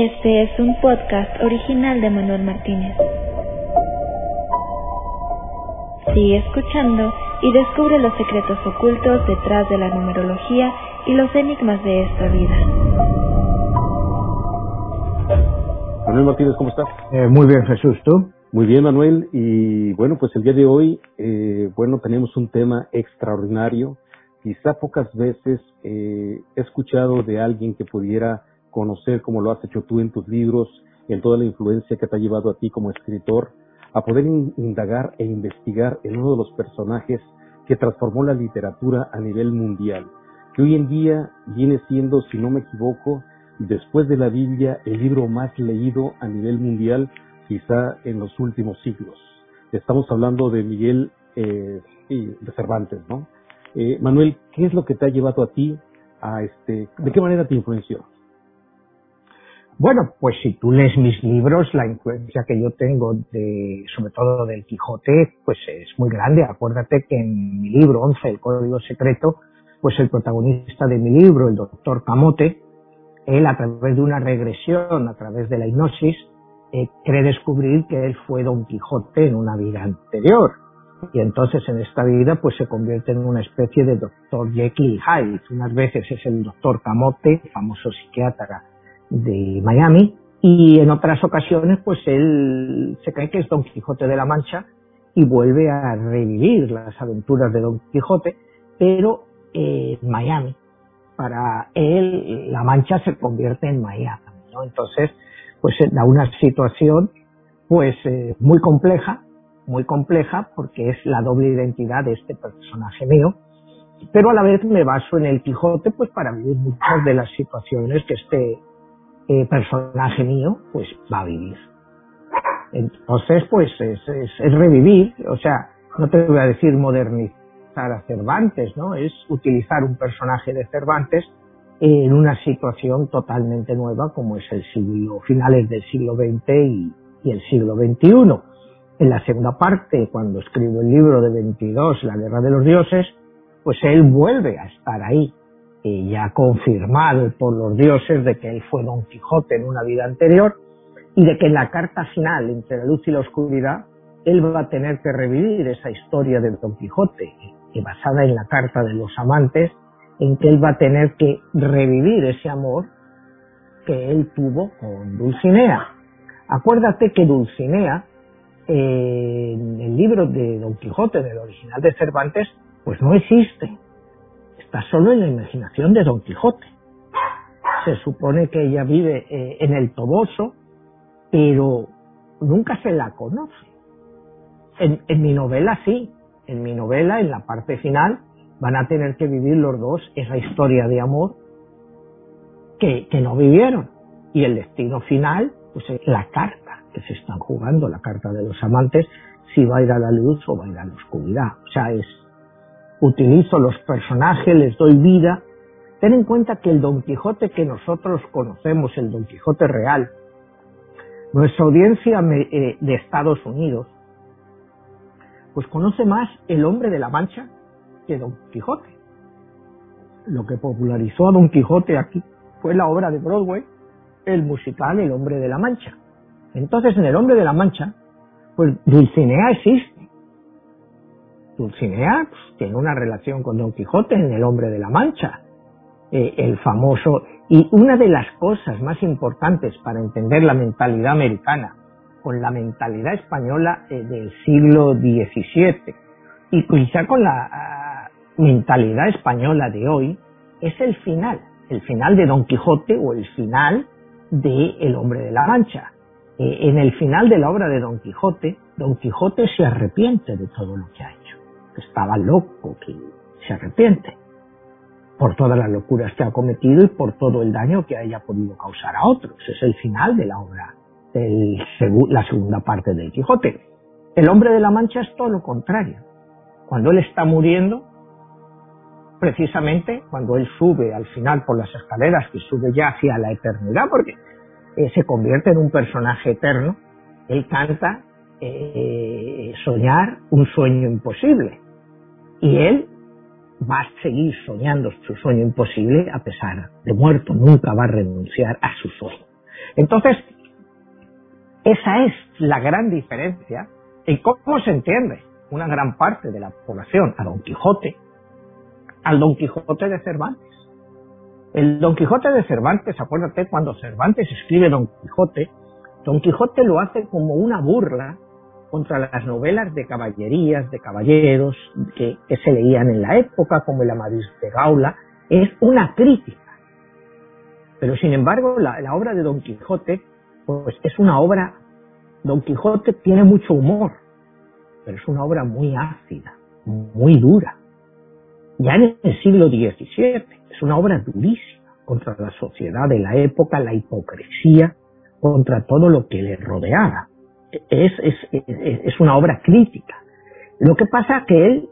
Este es un podcast original de Manuel Martínez. Sigue escuchando y descubre los secretos ocultos detrás de la numerología y los enigmas de esta vida. Manuel Martínez, ¿cómo estás? Eh, muy bien, Jesús, ¿tú? Muy bien, Manuel. Y bueno, pues el día de hoy, eh, bueno, tenemos un tema extraordinario. Quizá pocas veces eh, he escuchado de alguien que pudiera conocer como lo has hecho tú en tus libros, en toda la influencia que te ha llevado a ti como escritor, a poder indagar e investigar en uno de los personajes que transformó la literatura a nivel mundial, que hoy en día viene siendo, si no me equivoco, después de la Biblia, el libro más leído a nivel mundial, quizá en los últimos siglos. Estamos hablando de Miguel eh, de Cervantes, ¿no? Eh, Manuel, ¿qué es lo que te ha llevado a ti a este, de qué manera te influenció? Bueno, pues si tú lees mis libros, la influencia que yo tengo de, sobre todo del Quijote, pues es muy grande. Acuérdate que en mi libro 11, El Código Secreto, pues el protagonista de mi libro, el doctor Camote, él a través de una regresión, a través de la hipnosis, eh, cree descubrir que él fue Don Quijote en una vida anterior. Y entonces en esta vida pues se convierte en una especie de doctor Jekyll Hyde. Unas veces es el doctor Camote, famoso psiquiatra de Miami, y en otras ocasiones pues él se cree que es Don Quijote de la Mancha y vuelve a revivir las aventuras de Don Quijote, pero en Miami. Para él la Mancha se convierte en Miami, ¿no? Entonces, pues da una situación pues eh, muy compleja, muy compleja porque es la doble identidad de este personaje mío, pero a la vez me baso en el Quijote pues para vivir muchas de las situaciones que este eh, personaje mío pues va a vivir. Entonces pues es, es, revivir, o sea, no te voy a decir modernizar a Cervantes, ¿no? Es utilizar un personaje de Cervantes en una situación totalmente nueva como es el siglo, finales del siglo XX y, y el siglo XXI. En la segunda parte, cuando escribo el libro de 22, La Guerra de los Dioses, pues él vuelve a estar ahí, ya confirmado por los dioses de que él fue Don Quijote en una vida anterior y de que en la carta final, entre la luz y la oscuridad, él va a tener que revivir esa historia de Don Quijote, que basada en la carta de los amantes, en que él va a tener que revivir ese amor que él tuvo con Dulcinea. Acuérdate que Dulcinea, en el libro de Don Quijote, del original de Cervantes, pues no existe está solo en la imaginación de Don Quijote. Se supone que ella vive eh, en el Toboso, pero nunca se la conoce. En, mi novela sí, en mi novela, en la parte final, van a tener que vivir los dos esa historia de amor que, que no vivieron. Y el destino final, pues es la carta que se están jugando, la carta de los amantes, si va a ir a la luz o va a ir a la oscuridad. O sea, es, utilizo los personajes, les doy vida. Ten en cuenta que el Don Quijote que nosotros conocemos, el Don Quijote real, nuestra audiencia eh, de Estados Unidos, pues conoce más el hombre de la Mancha que Don Quijote. Lo que popularizó a Don Quijote aquí fue la obra de Broadway, el musical El hombre de la Mancha. Entonces en El hombre de la Mancha, pues Dulcinea existe Dulcinea pues, tiene una relación con Don Quijote en El hombre de la Mancha, eh, el famoso. Y una de las cosas más importantes para entender la mentalidad americana con la mentalidad española eh, del siglo XVII y quizá con la ah, mentalidad española de hoy es el final, el final de Don Quijote o el final de El hombre de la Mancha. Eh, en el final de la obra de Don Quijote, Don Quijote se arrepiente de todo lo que ha estaba loco, que se arrepiente por todas las locuras que ha cometido y por todo el daño que haya podido causar a otros. Es el final de la obra, de la segunda parte del Quijote. El hombre de la Mancha es todo lo contrario. Cuando él está muriendo, precisamente cuando él sube al final por las escaleras, que sube ya hacia la eternidad, porque eh, se convierte en un personaje eterno, él canta eh, soñar un sueño imposible. Y él va a seguir soñando su sueño imposible a pesar de muerto, nunca va a renunciar a su sueño. Entonces, esa es la gran diferencia en cómo se entiende una gran parte de la población a Don Quijote, al Don Quijote de Cervantes. El Don Quijote de Cervantes, acuérdate, cuando Cervantes escribe Don Quijote, Don Quijote lo hace como una burla contra las novelas de caballerías, de caballeros que, se leían en la época, como el Amadís de Gaula, es una crítica. Pero sin embargo, la, la obra de Don Quijote, pues es una obra, Don Quijote tiene mucho humor, pero es una obra muy ácida, muy dura. Ya en el siglo XVII, es una obra durísima contra la sociedad de la época, la hipocresía, contra todo lo que le rodeaba. Es, es, es, una obra crítica. Lo que pasa es que él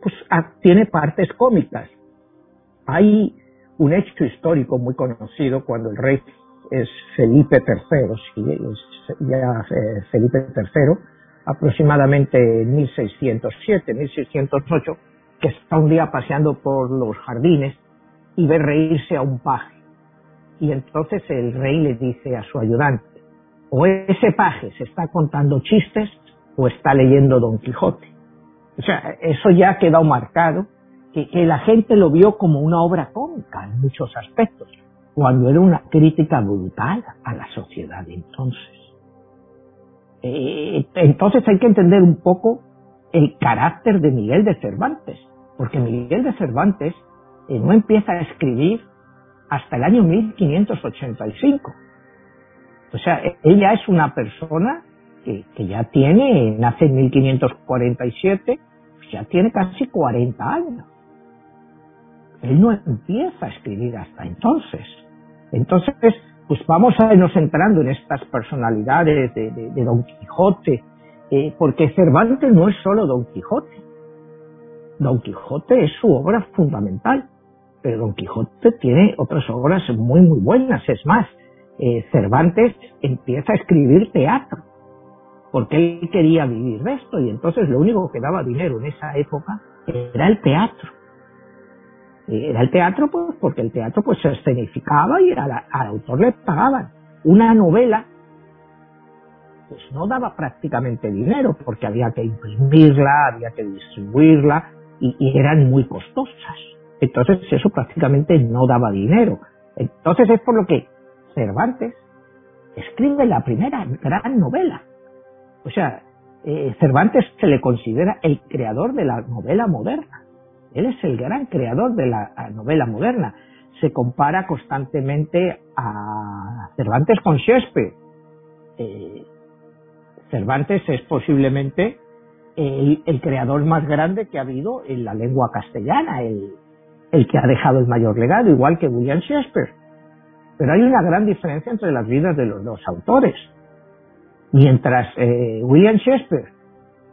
pues, tiene partes cómicas. Hay un hecho histórico muy conocido cuando el rey es Felipe III, ya eh, Felipe III, aproximadamente en 1607, 1608, que está un día paseando por los jardines y ve reírse a un paje. Y entonces el rey le dice a su ayudante, o ese paje se está contando chistes o está leyendo Don Quijote. O sea, eso ya ha quedado marcado, que, la gente lo vio como una obra cómica en muchos aspectos, cuando era una crítica brutal a la sociedad de entonces. Eh, entonces hay que entender un poco el carácter de Miguel de Cervantes, porque Miguel de Cervantes eh, no empieza a escribir hasta el año 1585. O sea, ella es una persona que, ya tiene, nace en 1547, pues ya tiene casi 40 años. Él no empieza a escribir hasta entonces. Entonces, pues vamos a irnos entrando en estas personalidades de, Don Quijote, eh, porque Cervantes no es solo Don Quijote. Don Quijote es su obra fundamental, pero Don Quijote tiene otras obras muy, muy buenas. Es más, eh, Cervantes empieza a escribir teatro, porque él quería vivir de esto, y entonces lo único que daba dinero en esa época era el teatro. Era el teatro, pues, porque el teatro pues se escenificaba y al autor le pagaban. Una novela, pues no daba prácticamente dinero, porque había que imprimirla, había que distribuirla, y, y eran muy costosas. Entonces eso prácticamente no daba dinero. Entonces es por lo que Cervantes escribe la primera gran novela. O sea, eh, Cervantes se le considera el creador de la novela moderna. Él es el gran creador de la novela moderna. Se compara constantemente a Cervantes con Shakespeare. Eh, Cervantes es posiblemente el, creador más grande que ha habido en la lengua castellana, el, que ha dejado el mayor legado, igual que William Shakespeare. Pero hay una gran diferencia entre las vidas de los dos autores. Mientras eh, William Shakespeare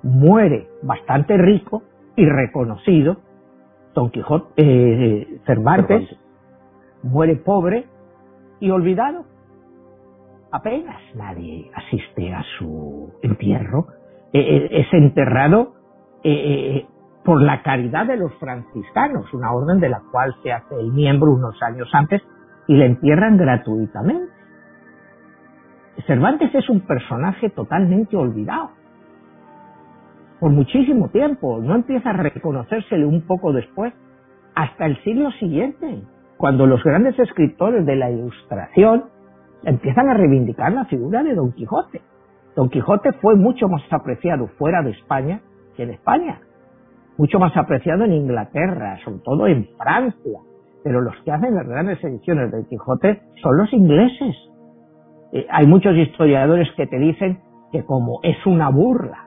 muere bastante rico y reconocido, Don Quijote, eh, Cervantes, muere pobre y olvidado. Apenas nadie asiste a su entierro. Eh, eh, es enterrado por la caridad de los franciscanos, una orden de la cual se hace el miembro unos años antes y le entierran gratuitamente. Cervantes es un personaje totalmente olvidado por muchísimo tiempo, no empieza a reconocérsele un poco después, hasta el siglo siguiente, cuando los grandes escritores de la ilustración empiezan a reivindicar la figura de Don Quijote. Don Quijote fue mucho más apreciado fuera de España que en España, mucho más apreciado en Inglaterra, sobre todo en Francia, pero los que hacen las grandes ediciones de Quijote son los ingleses. Eh, hay muchos historiadores que te dicen que como es una burla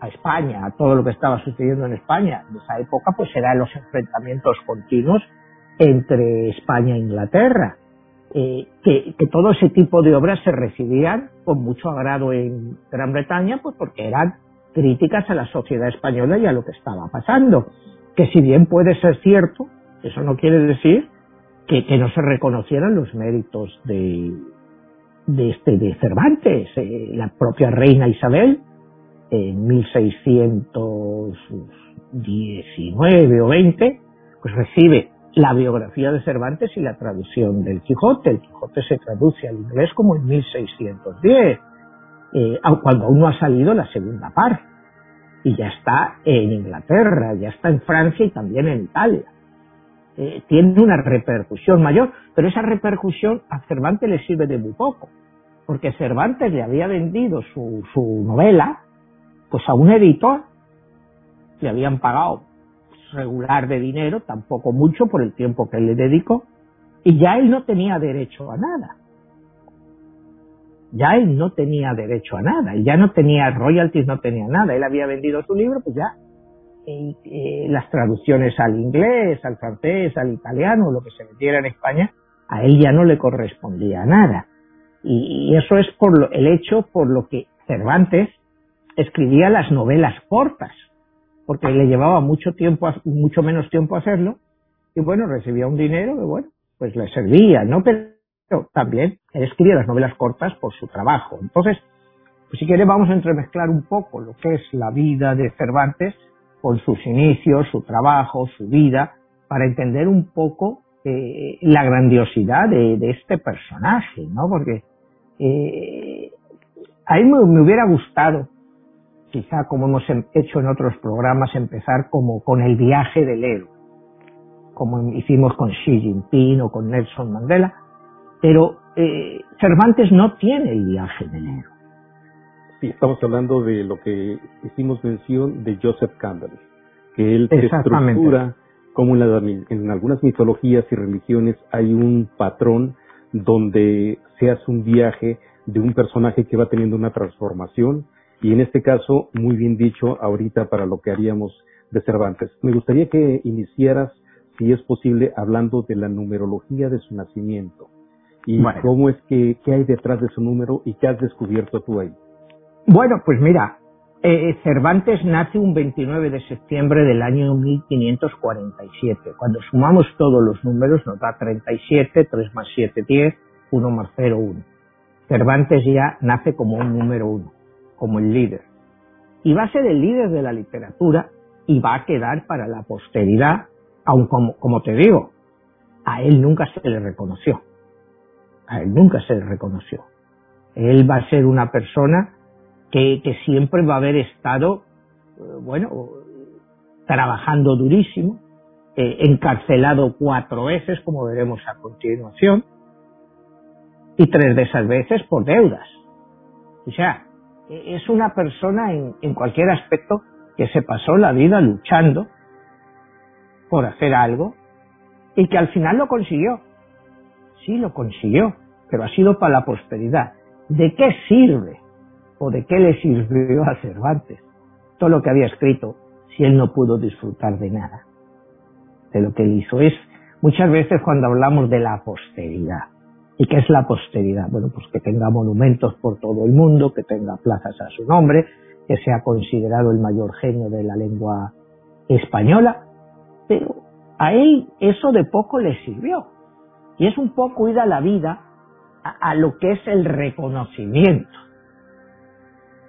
a España, a todo lo que estaba sucediendo en España en esa época, pues eran los enfrentamientos continuos entre España e Inglaterra. Eh, que, todo ese tipo de obras se recibían con mucho agrado en Gran Bretaña, pues porque eran críticas a la sociedad española y a lo que estaba pasando. Que si bien puede ser cierto, eso no quiere decir que, no se reconocieran los méritos de, de, este, de Cervantes. Eh, la propia reina Isabel en 1619 o 20, pues recibe la biografía de Cervantes y la traducción del Quijote. El Quijote se traduce al inglés como en 1610, eh, cuando aún no ha salido la segunda parte. Y ya está en Inglaterra, ya está en Francia y también en Italia. Eh, tiene una repercusión mayor, pero esa repercusión a Cervantes le sirve de muy poco, porque Cervantes le había vendido su, su novela pues a un editor, le habían pagado regular de dinero, tampoco mucho por el tiempo que le dedicó, y ya él no tenía derecho a nada. Ya él no tenía derecho a nada, él ya no tenía royalties, no tenía nada, él había vendido su libro, pues ya eh, las traducciones al inglés, al francés, al italiano, lo que se metiera en España, a él ya no le correspondía nada. Y, eso es por el hecho por lo que Cervantes escribía las novelas cortas, porque le llevaba mucho tiempo, mucho menos tiempo hacerlo, y bueno, recibía un dinero que bueno, pues le servía, ¿no? Pero también él escribía las novelas cortas por su trabajo. Entonces, pues si quiere vamos a entremezclar un poco lo que es la vida de Cervantes con sus inicios, su trabajo, su vida, para entender un poco eh, la grandiosidad de, este personaje, ¿no? Porque eh, a mí me hubiera gustado quizá como hemos em, hecho en otros programas, empezar como con el viaje del héroe, como hicimos con Xi Jinping o con Nelson Mandela, pero eh, Cervantes no tiene el viaje del héroe. Sí, estamos hablando de lo que hicimos mención de Joseph Campbell, que él estructura como en, en algunas mitologías y religiones hay un patrón donde se hace un viaje de un personaje que va teniendo una transformación y en este caso, muy bien dicho ahorita para lo que haríamos de Cervantes. Me gustaría que iniciaras, si es posible, hablando de la numerología de su nacimiento y cómo es que, qué hay detrás de su número y qué has descubierto tú ahí. Bueno, pues mira, eh, Cervantes nace un 29 de septiembre del año 1547. Cuando sumamos todos los números nos da 37, 3 más 7, 10, 1 más 0, 1. Cervantes ya nace como un número 1 como el líder. Y va a ser el líder de la literatura y va a quedar para la posteridad, aun como, como te digo, a él nunca se le reconoció. A él nunca se le reconoció. Él va a ser una persona que, siempre va a haber estado, eh, bueno, trabajando durísimo, eh, encarcelado cuatro veces, como veremos a continuación, y tres de esas veces por deudas. O sea, es una persona en, cualquier aspecto que se pasó la vida luchando por hacer algo y que al final lo consiguió. Sí, lo consiguió, pero ha sido para la prosperidad. ¿De qué sirve o de qué le sirvió a Cervantes todo lo que había escrito si él no pudo disfrutar de nada? De lo que él hizo es muchas veces cuando hablamos de la posteridad, ¿Y qué es la posteridad? Bueno, pues que tenga monumentos por todo el mundo, que tenga plazas a su nombre, que sea considerado el mayor genio de la lengua española, pero a él eso de poco le sirvió. Y es un poco ir a la vida a, lo que es el reconocimiento.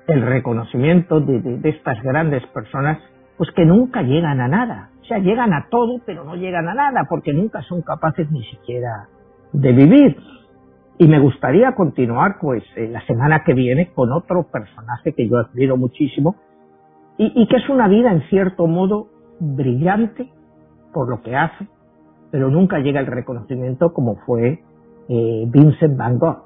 El reconocimiento de, de estas grandes personas, pues que nunca llegan a nada. O sea, llegan a todo, pero no llegan a nada, porque nunca son capaces ni siquiera de vivir. Y me gustaría continuar, pues, la semana que viene con otro personaje que yo admiro muchísimo y, que es una vida, en cierto modo, brillante por lo que hace, pero nunca llega el reconocimiento como fue eh, Vincent Van Gogh.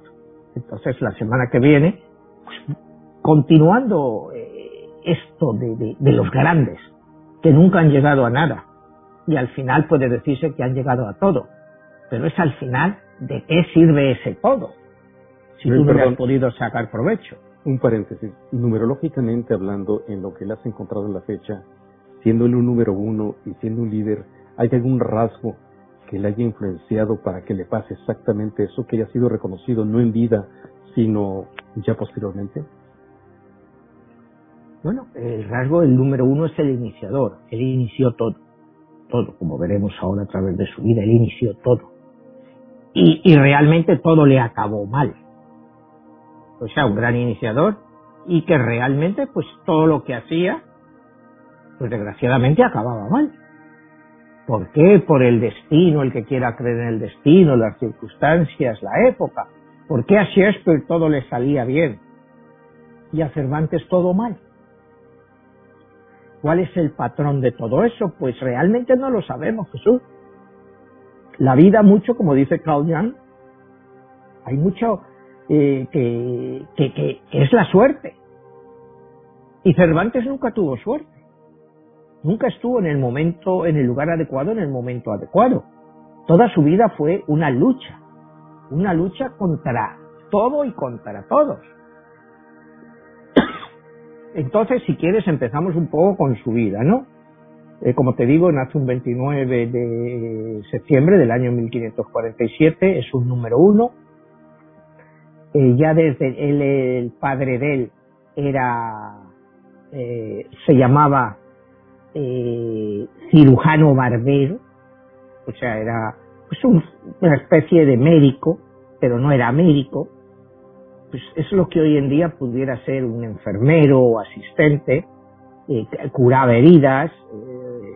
Entonces, la semana que viene, pues, continuando eh, esto de, de los grandes, que nunca han llegado a nada, y al final puede decirse que han llegado a todo, pero es al final ¿de qué sirve ese todo? Si tú no le has podido sacar provecho. Un paréntesis. Numerológicamente hablando, en lo que le has encontrado en la fecha, siendo él un número uno y siendo un líder, ¿hay algún rasgo que le haya influenciado para que le pase exactamente eso, que haya sido reconocido no en vida, sino ya posteriormente? Bueno, el rasgo del número uno es el iniciador. Él inició todo. Todo, como veremos ahora a través de su vida, él inició todo y, realmente todo le acabó mal. O sea, un gran iniciador y que realmente pues todo lo que hacía, pues desgraciadamente acababa mal. ¿Por qué? Por el destino, el que quiera creer en el destino, las circunstancias, la época. ¿Por qué a Shakespeare todo le salía bien y a Cervantes todo mal? ¿Cuál es el patrón de todo eso? Pues realmente no lo sabemos, Jesús. La vida mucho, como dice Carl Jung, hay mucho eh, que, que, que es la suerte. Y Cervantes nunca tuvo suerte. Nunca estuvo en el momento, en el lugar adecuado, en el momento adecuado. Toda su vida fue una lucha. Una lucha contra todo y contra todos. Entonces, si quieres, empezamos un poco con su vida, ¿no? Eh, como te digo, nace un 29 de septiembre del año 1547, es un número uno. Eh, ya desde él, el padre de él era, eh, se llamaba cirujano barbero, o sea, era pues una especie de médico, pero no era médico, pues es lo que hoy en día pudiera ser un enfermero o asistente, eh, curaba heridas, eh,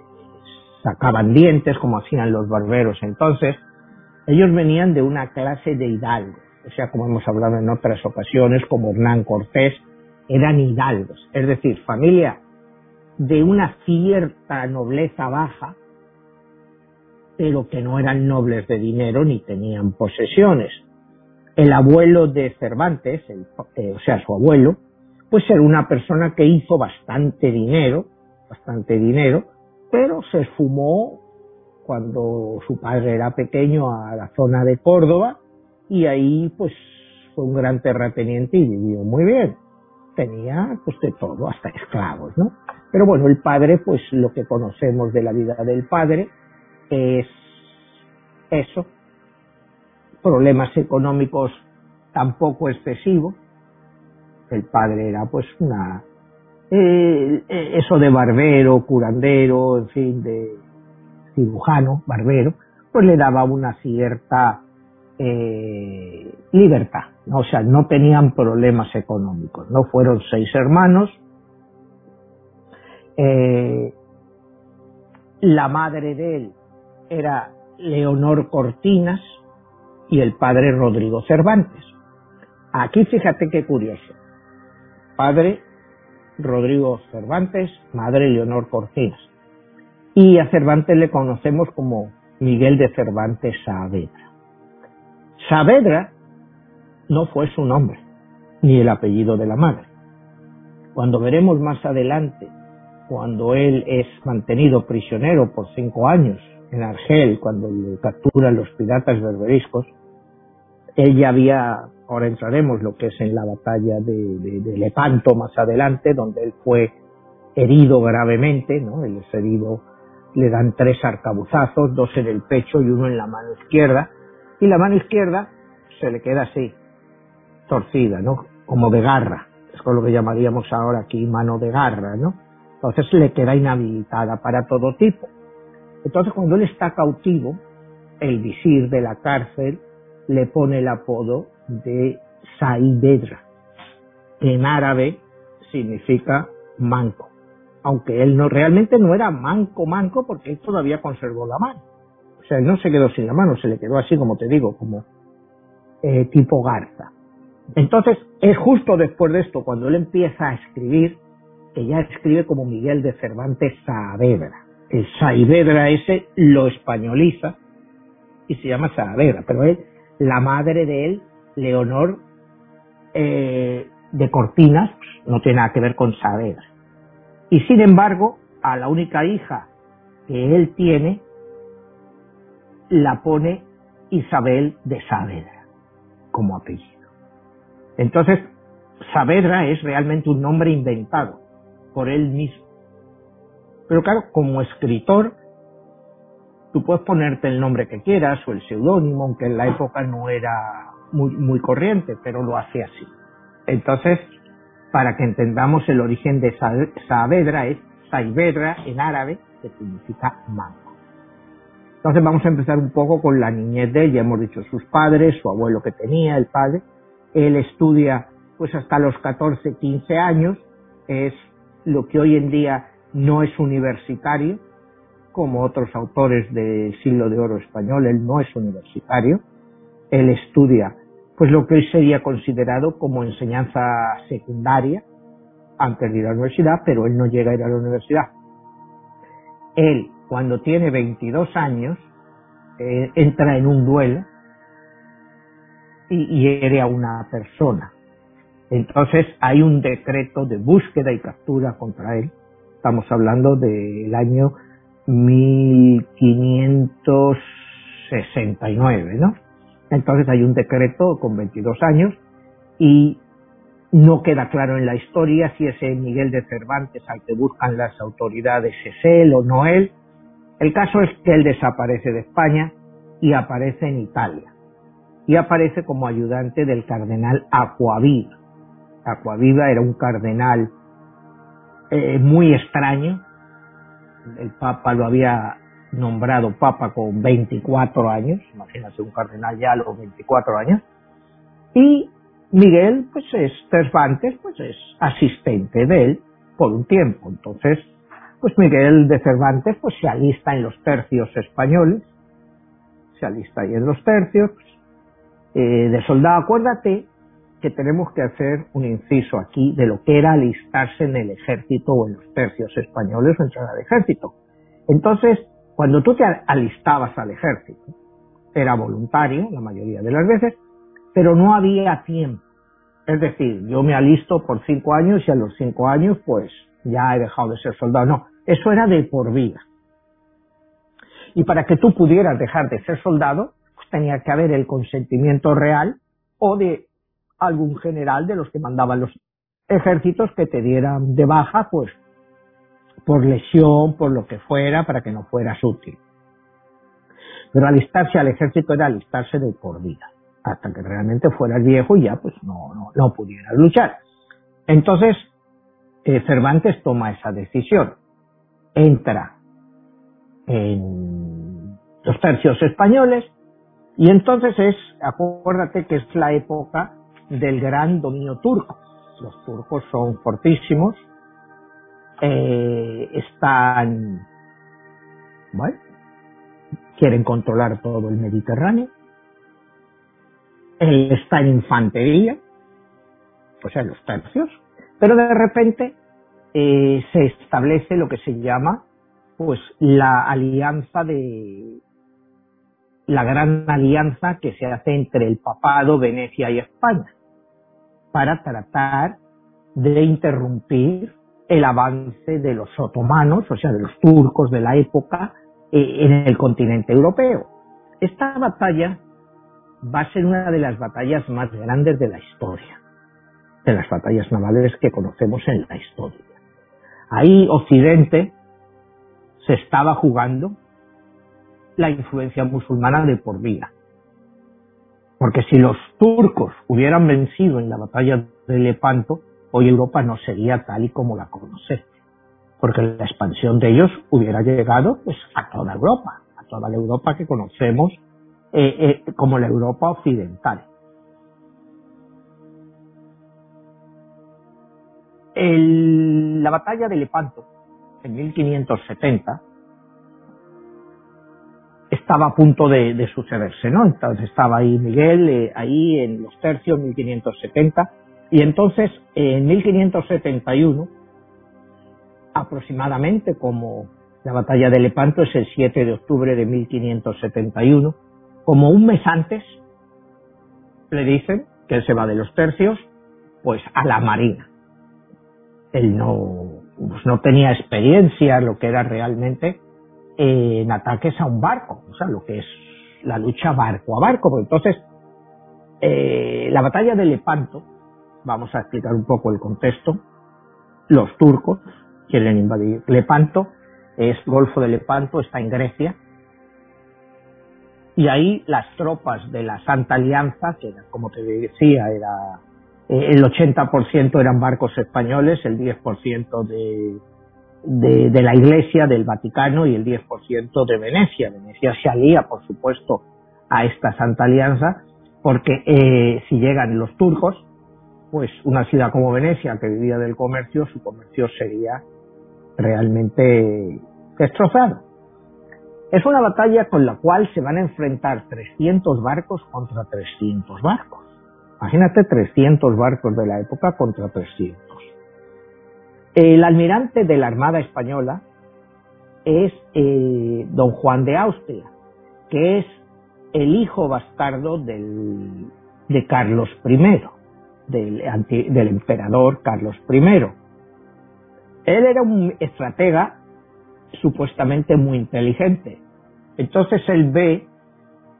sacaban dientes como hacían los barberos entonces. Ellos venían de una clase de hidalgos, o sea, como hemos hablado en otras ocasiones, como Hernán Cortés, eran hidalgos, es decir, familia de una cierta nobleza baja, pero que no eran nobles de dinero ni tenían posesiones el abuelo de Cervantes, eh, o sea, su abuelo, pues era una persona que hizo bastante dinero, bastante dinero, pero se esfumó cuando su padre era pequeño a la zona de Córdoba y ahí pues fue un gran terrateniente y vivió muy bien. Tenía pues de todo, hasta esclavos, ¿no? Pero bueno, el padre, pues lo que conocemos de la vida del padre es eso, problemas económicos tampoco excesivos. El padre era pues una eh, eh, eso de barbero, curandero, en fin, de cirujano, barbero, pues le daba una cierta eh, libertad, o sea, no tenían problemas económicos, no fueron seis hermanos, la madre de él era Leonor Cortinas, y el padre Rodrigo Cervantes. Aquí fíjate qué curioso. Padre Rodrigo Cervantes, madre Leonor Cortinas. Y a Cervantes le conocemos como Miguel de Cervantes Saavedra. Saavedra no fue su nombre, ni el apellido de la madre. Cuando veremos más adelante, cuando él es mantenido prisionero por cinco años en Argel, cuando le capturan los piratas berberiscos, él ya había, ahora entraremos lo que es en la batalla de, Lepanto más adelante, donde él fue herido gravemente, ¿no? Él es herido, le dan tres arcabuzazos, dos en el pecho y uno en la mano izquierda, y la mano izquierda se le queda así, torcida, ¿no? Como de garra, es con lo que llamaríamos ahora aquí mano de garra, ¿no? Entonces le queda inhabilitada para todo tipo. Entonces cuando él está cautivo, el visir de la cárcel le pone el apodo de Saavedra, que en árabe significa manco, aunque él no realmente no era manco manco porque él todavía conservó la mano. O sea, él no se quedó sin la mano, se le quedó así como te digo, como eh, tipo garza. Entonces, es justo después de esto, cuando él empieza a escribir, que ya escribe como Miguel de Cervantes Saavedra. El Saavedra ese lo españoliza y se llama Saavedra, pero él la madre de él, Leonor eh, de Cortinas, no tiene nada que ver con Saavedra. Y sin embargo, a la única hija que él tiene, la pone Isabel de Saavedra como apellido. Entonces, Saavedra es realmente un nombre inventado por él mismo. Pero claro, como escritor, Tú puedes ponerte el nombre que quieras o el seudónimo, aunque en la época no era muy, muy corriente, pero lo hace así. Entonces, para que entendamos el origen de Saavedra, es Saavedra en árabe, que significa manco. Entonces vamos a empezar un poco con la niñez de él, ya hemos dicho sus padres, su abuelo que tenía, el padre. Él estudia pues hasta los 14, 15 años, es lo que hoy en día no es universitario, como otros autores del siglo de oro español, él no es universitario, él estudia pues lo que hoy sería considerado como enseñanza secundaria antes de ir a la universidad, pero él no llega a ir a la universidad. Él, cuando tiene 22 años, eh, entra en un duelo y hiere a una persona. Entonces hay un decreto de búsqueda y captura contra él. Estamos hablando del año 1569, ¿no? Entonces hay un decreto con 22 años y no queda claro en la historia si ese Miguel de Cervantes al que buscan las autoridades es él o no él. El caso es que él desaparece de España y aparece en Italia. Y aparece como ayudante del cardenal Aquaviva. Aquaviva era un cardenal eh, muy extraño. El Papa lo había nombrado Papa con 24 años. Imagínate un cardenal ya a los 24 años. Y Miguel, pues es Cervantes, pues es asistente de él por un tiempo. Entonces, pues Miguel de Cervantes, pues se alista en los tercios españoles, se alista ahí en los tercios eh, de soldado. Acuérdate que tenemos que hacer un inciso aquí de lo que era alistarse en el ejército o en los tercios españoles o entrar al ejército. Entonces, cuando tú te alistabas al ejército, era voluntario la mayoría de las veces, pero no había tiempo. Es decir, yo me alisto por cinco años y a los cinco años pues ya he dejado de ser soldado. No, eso era de por vida. Y para que tú pudieras dejar de ser soldado, pues tenía que haber el consentimiento real o de algún general de los que mandaban los ejércitos que te dieran de baja, pues por lesión, por lo que fuera, para que no fueras útil. Pero alistarse al ejército era alistarse de por vida hasta que realmente fueras viejo y ya pues no, no, no pudieras luchar. Entonces, eh, Cervantes toma esa decisión. Entra en los tercios españoles y entonces es, acuérdate que es la época del gran dominio turco. Los turcos son fortísimos, eh, están, bueno, quieren controlar todo el Mediterráneo, él está en infantería, o sea, los tercios, pero de repente eh, se establece lo que se llama pues la alianza de la gran alianza que se hace entre el papado, Venecia y España para tratar de interrumpir el avance de los otomanos, o sea, de los turcos de la época eh, en el continente europeo. Esta batalla va a ser una de las batallas más grandes de la historia, de las batallas navales que conocemos en la historia. Ahí Occidente se estaba jugando la influencia musulmana de por vida. Porque si los turcos hubieran vencido en la batalla de Lepanto, hoy Europa no sería tal y como la conoce. Porque la expansión de ellos hubiera llegado pues, a toda Europa, a toda la Europa que conocemos eh, eh, como la Europa occidental. la batalla de Lepanto, en 1570, estaba a punto de, sucederse, ¿no? Entonces estaba ahí Miguel, eh, ahí en los tercios, 1570, y entonces en 1571, aproximadamente como la batalla de Lepanto es el 7 de octubre de 1571, como un mes antes le dicen que él se va de los tercios pues a la marina. Él no, pues no tenía experiencia lo que era realmente eh, en ataques a un barco, o sea, lo que es la lucha barco a barco. Pues entonces, eh, la batalla de Lepanto, vamos a explicar un poco el contexto, los turcos quieren invadir Lepanto, es Golfo de Lepanto, está en Grecia, y ahí las tropas de la Santa Alianza, que como te decía, era eh, el 80% eran barcos españoles, el 10% de, de, de, la Iglesia, del Vaticano y el 10% de Venecia. Venecia se alía, por supuesto, a esta Santa Alianza, porque eh, si llegan los turcos, pues una ciudad como Venecia, que vivía del comercio, su comercio sería realmente destrozado. Es una batalla con la cual se van a enfrentar 300 barcos contra 300 barcos. Imagínate 300 barcos de la época contra 300. El almirante de la Armada Española es eh, don Juan de Austria, que es el hijo bastardo del, de Carlos I, del, del emperador Carlos I. Él era un estratega supuestamente muy inteligente. Entonces él ve,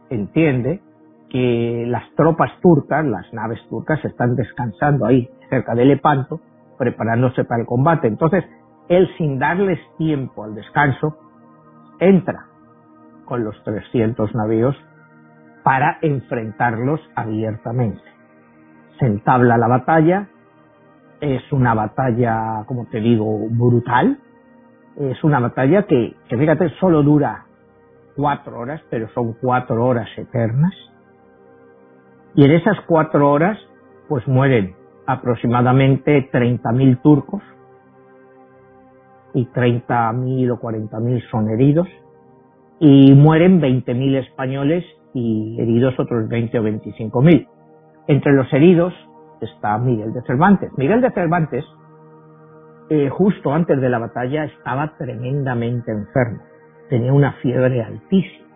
entiende, que las tropas turcas, las naves turcas, están descansando ahí, cerca de Lepanto, preparándose para el combate. Entonces, él sin darles tiempo al descanso, entra con los 300 navíos para enfrentarlos abiertamente. Se entabla la batalla, es una batalla, como te digo, brutal, es una batalla que, que fíjate, solo dura cuatro horas, pero son cuatro horas eternas. Y en esas cuatro horas, pues mueren aproximadamente 30.000 turcos y 30.000 o 40.000 son heridos y mueren 20.000 españoles y heridos otros 20 o 25.000. Entre los heridos está Miguel de Cervantes. Miguel de Cervantes eh, justo antes de la batalla estaba tremendamente enfermo, tenía una fiebre altísima.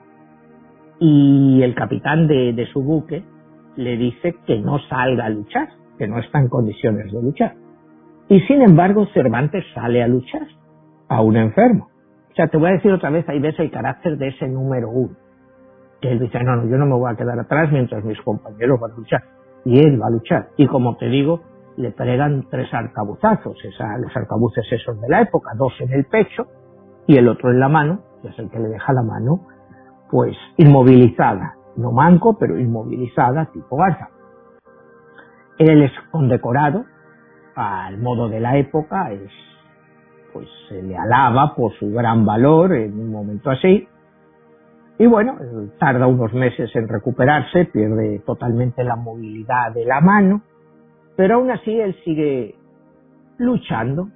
Y el capitán de, su buque le dice que no salga a luchar, que no está en condiciones de luchar. Y sin embargo, Cervantes sale a luchar a un enfermo. O sea, te voy a decir otra vez, ahí ves el carácter de ese número uno. Que él dice, no, no, yo no me voy a quedar atrás mientras mis compañeros van a luchar. Y él va a luchar. Y como te digo, le pregan tres arcabuzazos, esa, los arcabuces esos de la época, dos en el pecho y el otro en la mano, que es el que le deja la mano, pues inmovilizada, no manco, pero inmovilizada, tipo Garza. Él es condecorado al modo de la época, es, pues se le alaba por su gran valor en un momento así, y bueno, tarda unos meses en recuperarse, pierde totalmente la movilidad de la mano, pero aún así él sigue luchando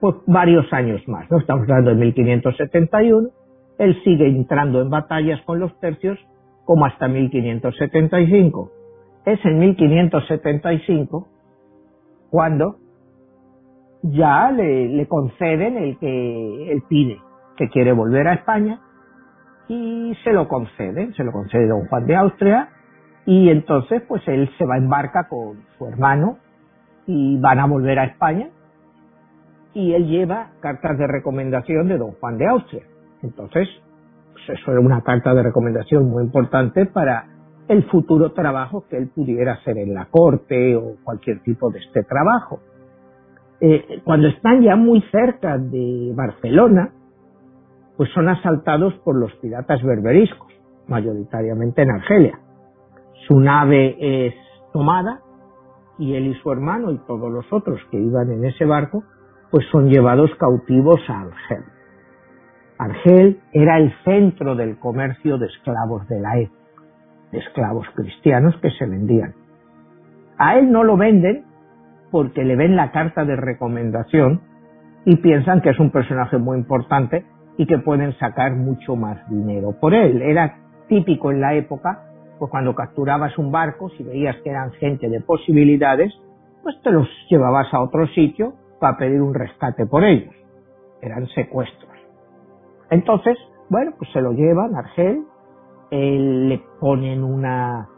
por varios años más. ¿no? Estamos hablando de 1571. Él sigue entrando en batallas con los tercios como hasta 1575. Es en 1575 cuando ya le, conceden el que él pide, que quiere volver a España, y se lo conceden, se lo concede don Juan de Austria, y entonces, pues él se va en barca con su hermano y van a volver a España. Y él lleva cartas de recomendación de don Juan de Austria. Entonces, pues eso era una carta de recomendación muy importante para el futuro trabajo que él pudiera hacer en la corte o cualquier tipo de este trabajo. Eh, cuando están ya muy cerca de Barcelona, pues son asaltados por los piratas berberiscos, mayoritariamente en Argelia su nave es tomada y él y su hermano y todos los otros que iban en ese barco, pues son llevados cautivos a Argel. Argel era el centro del comercio de esclavos de la época, de esclavos cristianos que se vendían. A él no lo venden porque le ven la carta de recomendación y piensan que es un personaje muy importante y que pueden sacar mucho más dinero por él. Era típico en la época pues cuando capturabas un barco, si veías que eran gente de posibilidades, pues te los llevabas a otro sitio para pedir un rescate por ellos. Eran secuestros. Entonces, bueno, pues se lo llevan a Argel, le ponen una,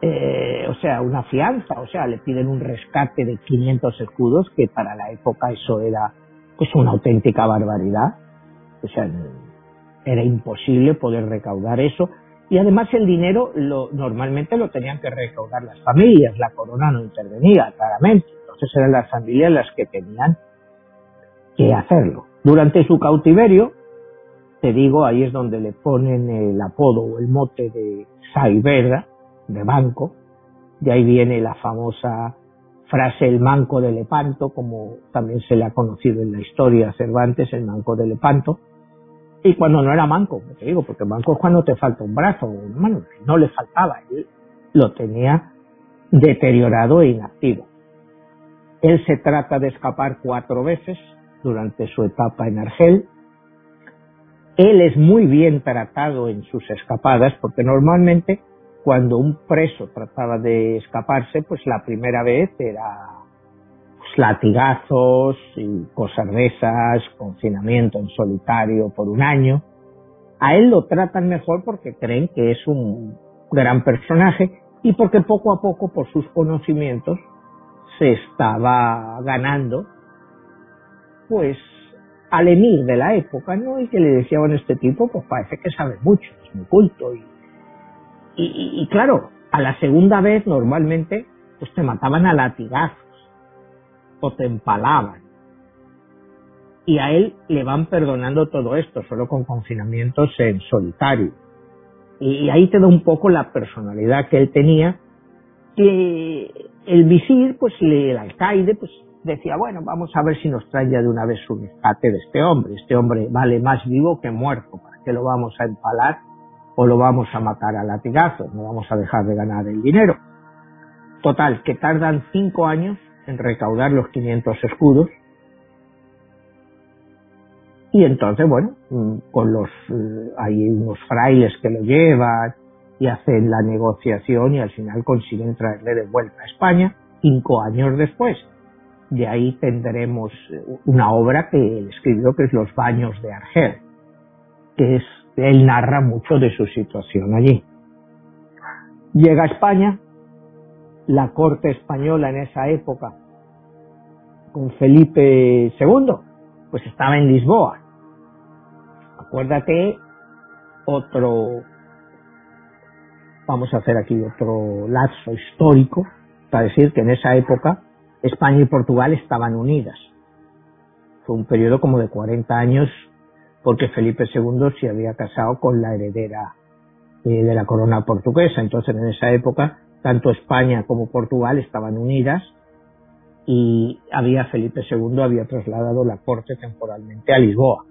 eh, o sea, una fianza, o sea, le piden un rescate de 500 escudos, que para la época eso era pues una auténtica barbaridad. O sea, era imposible poder recaudar eso y además el dinero lo, normalmente lo tenían que recaudar las familias, la corona no intervenía claramente, entonces eran las familias las que tenían que hacerlo. Durante su cautiverio, te digo, ahí es donde le ponen el apodo o el mote de Saiberda, de banco, de ahí viene la famosa frase el manco de Lepanto, como también se le ha conocido en la historia Cervantes, el manco de Lepanto, y cuando no era manco, te digo, porque manco es cuando te falta un brazo o una mano, no le faltaba, él lo tenía deteriorado e inactivo. Él se trata de escapar cuatro veces durante su etapa en Argel Él es muy bien tratado en sus escapadas porque normalmente cuando un preso trataba de escaparse, pues la primera vez era pues, latigazos y cosas de esas, confinamiento en solitario por un año. A él lo tratan mejor porque creen que es un gran personaje y porque poco a poco por sus conocimientos se estaba ganando pues al emir de la época, ¿no? Y que le decía, bueno, este tipo pues parece que sabe mucho, es muy culto. Y, y, claro, a la segunda vez normalmente pues te mataban a latigazos o te empalaban. Y a él le van perdonando todo esto, solo con confinamientos en solitario. Y ahí te da un poco la personalidad que él tenía, que el visir, pues el alcaide, pues decía, bueno, vamos a ver si nos trae ya de una vez un rescate de este hombre. Este hombre vale más vivo que muerto. ¿Para qué lo vamos a empalar o lo vamos a matar a latigazos? No vamos a dejar de ganar el dinero. Total, que tardan cinco años en recaudar los 500 escudos. Y entonces, bueno, mm, con los, eh, hay unos frailes que lo llevan y hacen la negociación y al final consiguen traerle de vuelta a España cinco años después de ahí tendremos una obra que él escribió que es Los baños de Argel, que es, él narra mucho de su situación allí. Llega a España, la corte española en esa época, con Felipe II, pues estaba en Lisboa. Acuérdate, otro, vamos a hacer aquí otro lazo histórico, para decir que en esa época España y Portugal estaban unidas. Fue un periodo como de 40 años porque Felipe II se había casado con la heredera eh, de la corona portuguesa. Entonces en esa época tanto España como Portugal estaban unidas y había Felipe II había trasladado la corte temporalmente a Lisboa.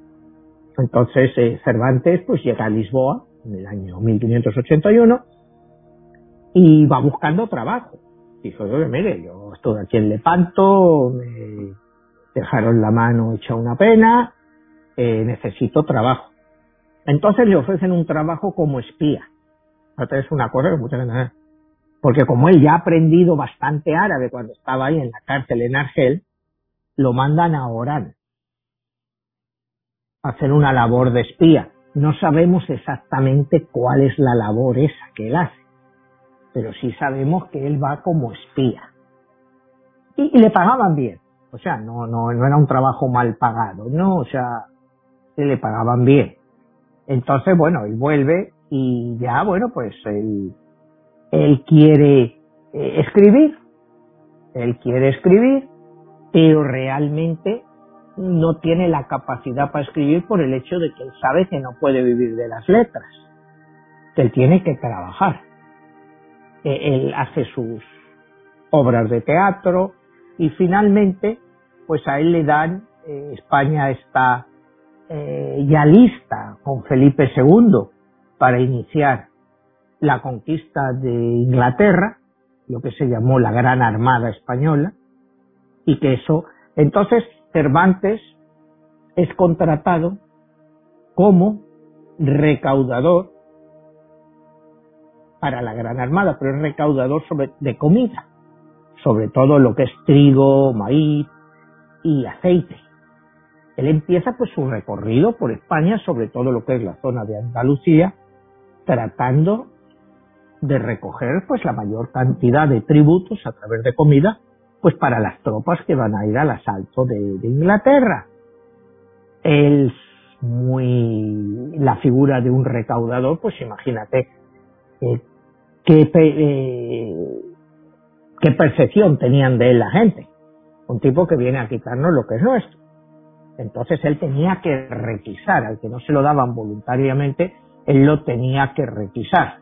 Entonces eh, Cervantes pues llega a Lisboa en el año 1581 y va buscando trabajo Dijo, mire, yo estoy aquí en Lepanto, me dejaron la mano hecha una pena, eh, necesito trabajo. Entonces le ofrecen un trabajo como espía. Es una cosa que mucha gente porque como él ya ha aprendido bastante árabe cuando estaba ahí en la cárcel en Argel, lo mandan a Orán a hacer una labor de espía. No sabemos exactamente cuál es la labor esa que él hace pero sí sabemos que él va como espía. Y, le pagaban bien, o sea, no, no, no era un trabajo mal pagado, no, o sea, le pagaban bien. Entonces, bueno, él vuelve y ya, bueno, pues él, él quiere eh, escribir, él quiere escribir, pero realmente no tiene la capacidad para escribir por el hecho de que él sabe que no puede vivir de las letras, que él tiene que trabajar él hace sus obras de teatro y finalmente pues a él le dan, eh, España está eh, ya lista con Felipe II para iniciar la conquista de Inglaterra, lo que se llamó la Gran Armada Española, y que eso, entonces Cervantes es contratado como recaudador para la Gran Armada, pero es recaudador sobre, de comida, sobre todo lo que es trigo, maíz y aceite. Él empieza pues su recorrido por España, sobre todo lo que es la zona de Andalucía, tratando de recoger pues la mayor cantidad de tributos a través de comida pues para las tropas que van a ir al asalto de, Inglaterra. Él muy la figura de un recaudador, pues imagínate eh, qué, eh, percepción tenían de él la gente. Un tipo que viene a quitarnos lo que es nuestro. Entonces él tenía que requisar, al que no se lo daban voluntariamente, él lo tenía que requisar.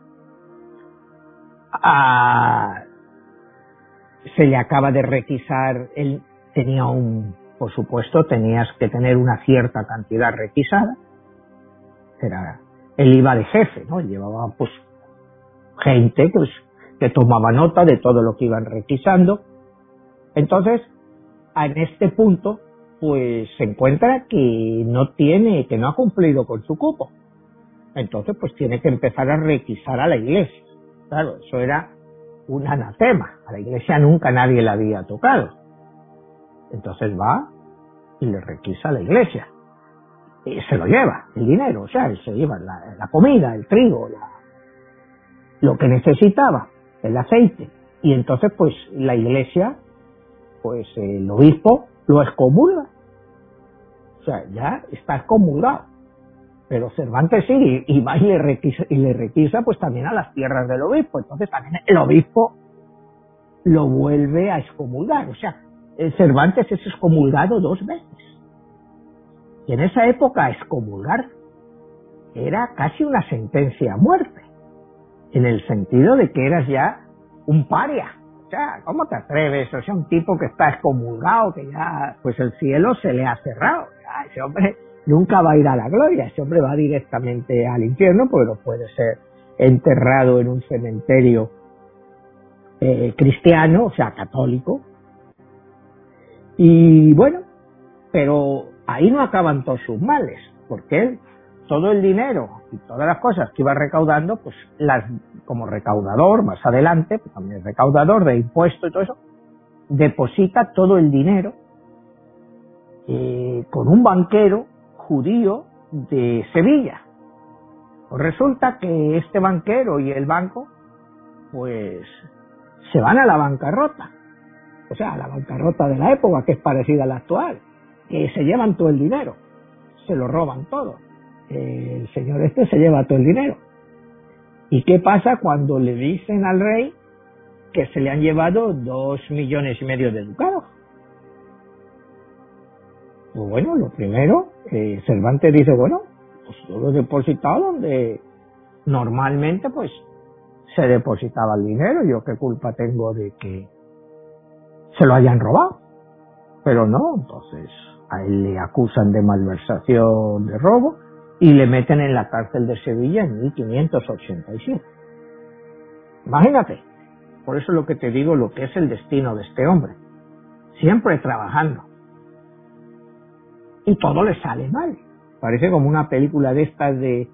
Ah, se le acaba de requisar, él tenía un, por supuesto, tenías que tener una cierta cantidad requisada. Era, él iba de jefe, ¿no? Llevaba pues gente pues, que tomaba nota de todo lo que iban requisando. Entonces, en este punto, pues se encuentra que no tiene, que no ha cumplido con su cupo. Entonces, pues tiene que empezar a requisar a la iglesia. Claro, eso era un anatema. A la iglesia nunca nadie la había tocado. Entonces va y le requisa a la iglesia. Y se lo lleva, el dinero, o sea, se lleva la, comida, el trigo, lo que necesitaba, el aceite. Y entonces, pues, la iglesia, pues, el obispo lo excomulga. O sea, ya está excomulgado. Pero Cervantes sí, y, va y le, requisa, y le requisa pues también a las tierras del obispo. Entonces también el obispo lo vuelve a excomulgar. O sea, Cervantes es excomulgado dos veces. Y en esa época excomulgar era casi una sentencia a muerte, en el sentido de que eras ya un paria. O sea, ¿cómo te atreves? O sea, un tipo que está excomulgado, que ya, pues el cielo se le ha cerrado. ese hombre nunca va a ir a la gloria, ese hombre va directamente al infierno, porque no puede ser enterrado en un cementerio eh, cristiano, o sea, católico. Y bueno, pero ahí no acaban todos sus males, porque él todo el dinero y todas las cosas que iba recaudando, pues las como recaudador más adelante, pues también recaudador de impuestos y todo eso, deposita todo el dinero eh, con un banquero judío de Sevilla. Pues resulta que este banquero y el banco, pues, se van a la bancarrota. O sea, a la bancarrota de la época, que es parecida a la actual. Que se llevan todo el dinero. Se lo roban todo. El señor este se lleva todo el dinero. ¿Y qué pasa cuando le dicen al rey que se le han llevado dos millones y medio de ducados? Pues bueno, lo primero, eh, Cervantes dice, bueno, pues yo lo he depositado donde normalmente pues se depositaba el dinero, yo qué culpa tengo de que se lo hayan robado. Pero no, entonces a él le acusan de malversación, de robo, y le meten en la cárcel de Sevilla en 1587. Imagínate, por eso es lo que te digo, lo que es el destino de este hombre. Siempre trabajando, y todo le sale mal. Parece como una película de estas de eh,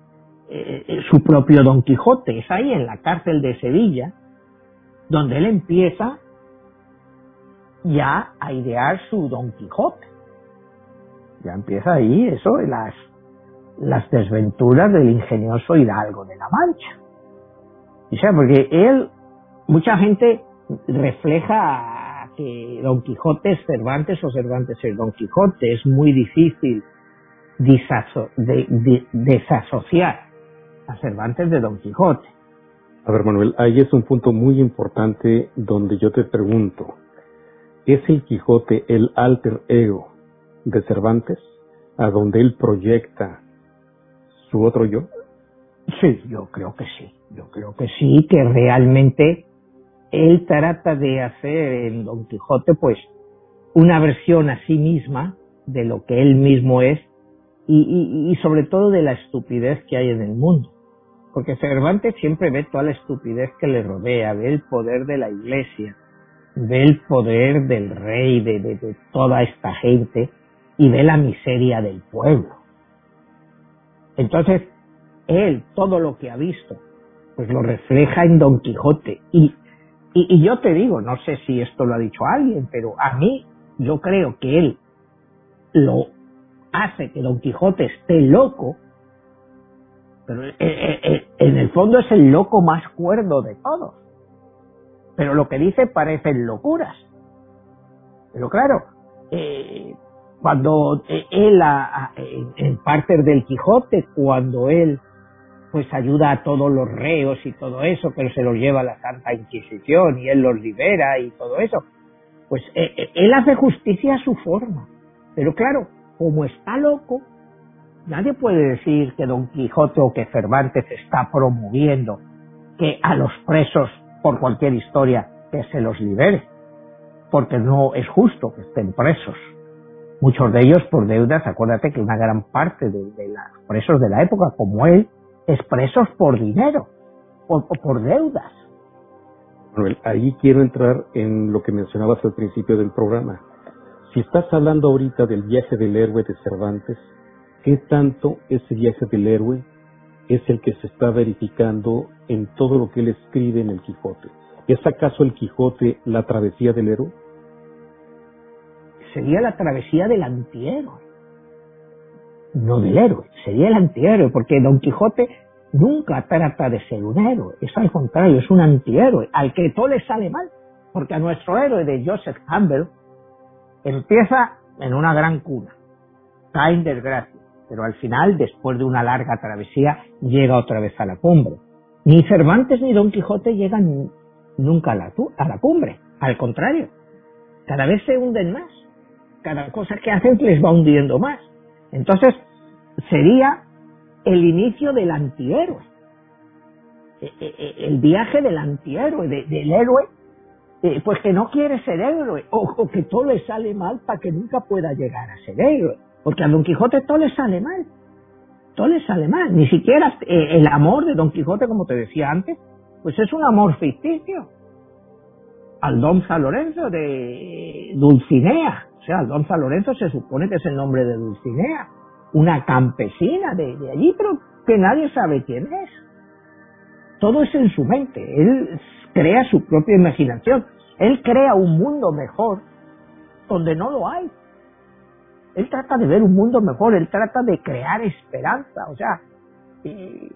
eh, su propio Don Quijote. Es ahí en la cárcel de Sevilla donde él empieza ya a idear su Don Quijote. Ya empieza ahí eso, las, las desventuras del ingenioso Hidalgo de la Mancha. O sea, porque él, mucha gente refleja que Don Quijote es Cervantes o Cervantes es Don Quijote. Es muy difícil desasociar a Cervantes de Don Quijote. A ver, Manuel, ahí es un punto muy importante donde yo te pregunto, ¿es el Quijote el alter ego de Cervantes, a donde él proyecta su otro yo? Sí, yo creo que sí, yo creo que sí, que realmente él trata de hacer en Don Quijote pues una versión a sí misma de lo que él mismo es y, sobre todo de la estupidez que hay en el mundo. Porque Cervantes siempre ve toda la estupidez que le rodea, ve el poder de la iglesia, ve el poder del rey, de, de toda esta gente y ve la miseria del pueblo. Entonces, él, todo lo que ha visto, pues lo refleja en Don Quijote y y, yo te digo, no sé si esto lo ha dicho alguien, pero a mí yo creo que él lo hace que Don Quijote esté loco, pero eh, eh, eh, en el fondo es el loco más cuerdo de todos. Pero lo que dice parecen locuras. Pero claro, cuando él, en parte del Quijote, cuando él pues ayuda a todos los reos y todo eso, pero se los lleva a la Santa Inquisición y él los libera y todo eso. Pues eh, eh, él hace justicia a su forma. Pero claro, como está loco, nadie puede decir que Don Quijote o que Cervantes está promoviendo que a los presos por cualquier historia que se los libere, porque no es justo que estén presos. Muchos de ellos por deudas, acuérdate que una gran parte de, de los presos de la época, como él, expresos por dinero o por, deudas. Manuel, ahí quiero entrar en lo que mencionabas al principio del programa, si estás hablando ahorita del viaje del héroe de Cervantes, ¿qué tanto ese viaje del héroe es el que se está verificando en todo lo que él escribe en el Quijote? ¿Es acaso el Quijote la travesía del héroe? Sería la travesía del antihéroe, no del héroe, sería el antihéroe, porque Don Quijote nunca trata de ser un héroe, es al contrario, es un antihéroe, al que todo le sale mal, porque a nuestro héroe de Joseph Campbell empieza en una gran cuna, cae en desgracia, pero al final, después de una larga travesía, llega otra vez a la cumbre. Ni Cervantes ni Don Quijote llegan nunca a la, a la cumbre. Al contrario, cada vez se hunden más. Cada cosa que hacen les va hundiendo más. Entonces, sería el inicio del antihéroe. E, e, e, el viaje del antihéroe, del héroe, eh, pues que no quiere ser héroe, o, que todo le sale mal para que nunca pueda llegar a ser héroe. Porque a Don Quijote todo le sale mal. Todo le sale mal. Ni siquiera eh, el amor de Don Quijote, como te decía antes, pues es un amor ficticio. Aldonza Lorenzo de Dulcinea. Sea, Aldonza Lorenzo se supone que es el nombre de Dulcinea. Una campesina de, allí, pero que nadie sabe quién es. Todo es en su mente. Él crea su propia imaginación. Él crea un mundo mejor donde no lo hay. Él trata de ver un mundo mejor, él trata de crear esperanza. O sea, eh,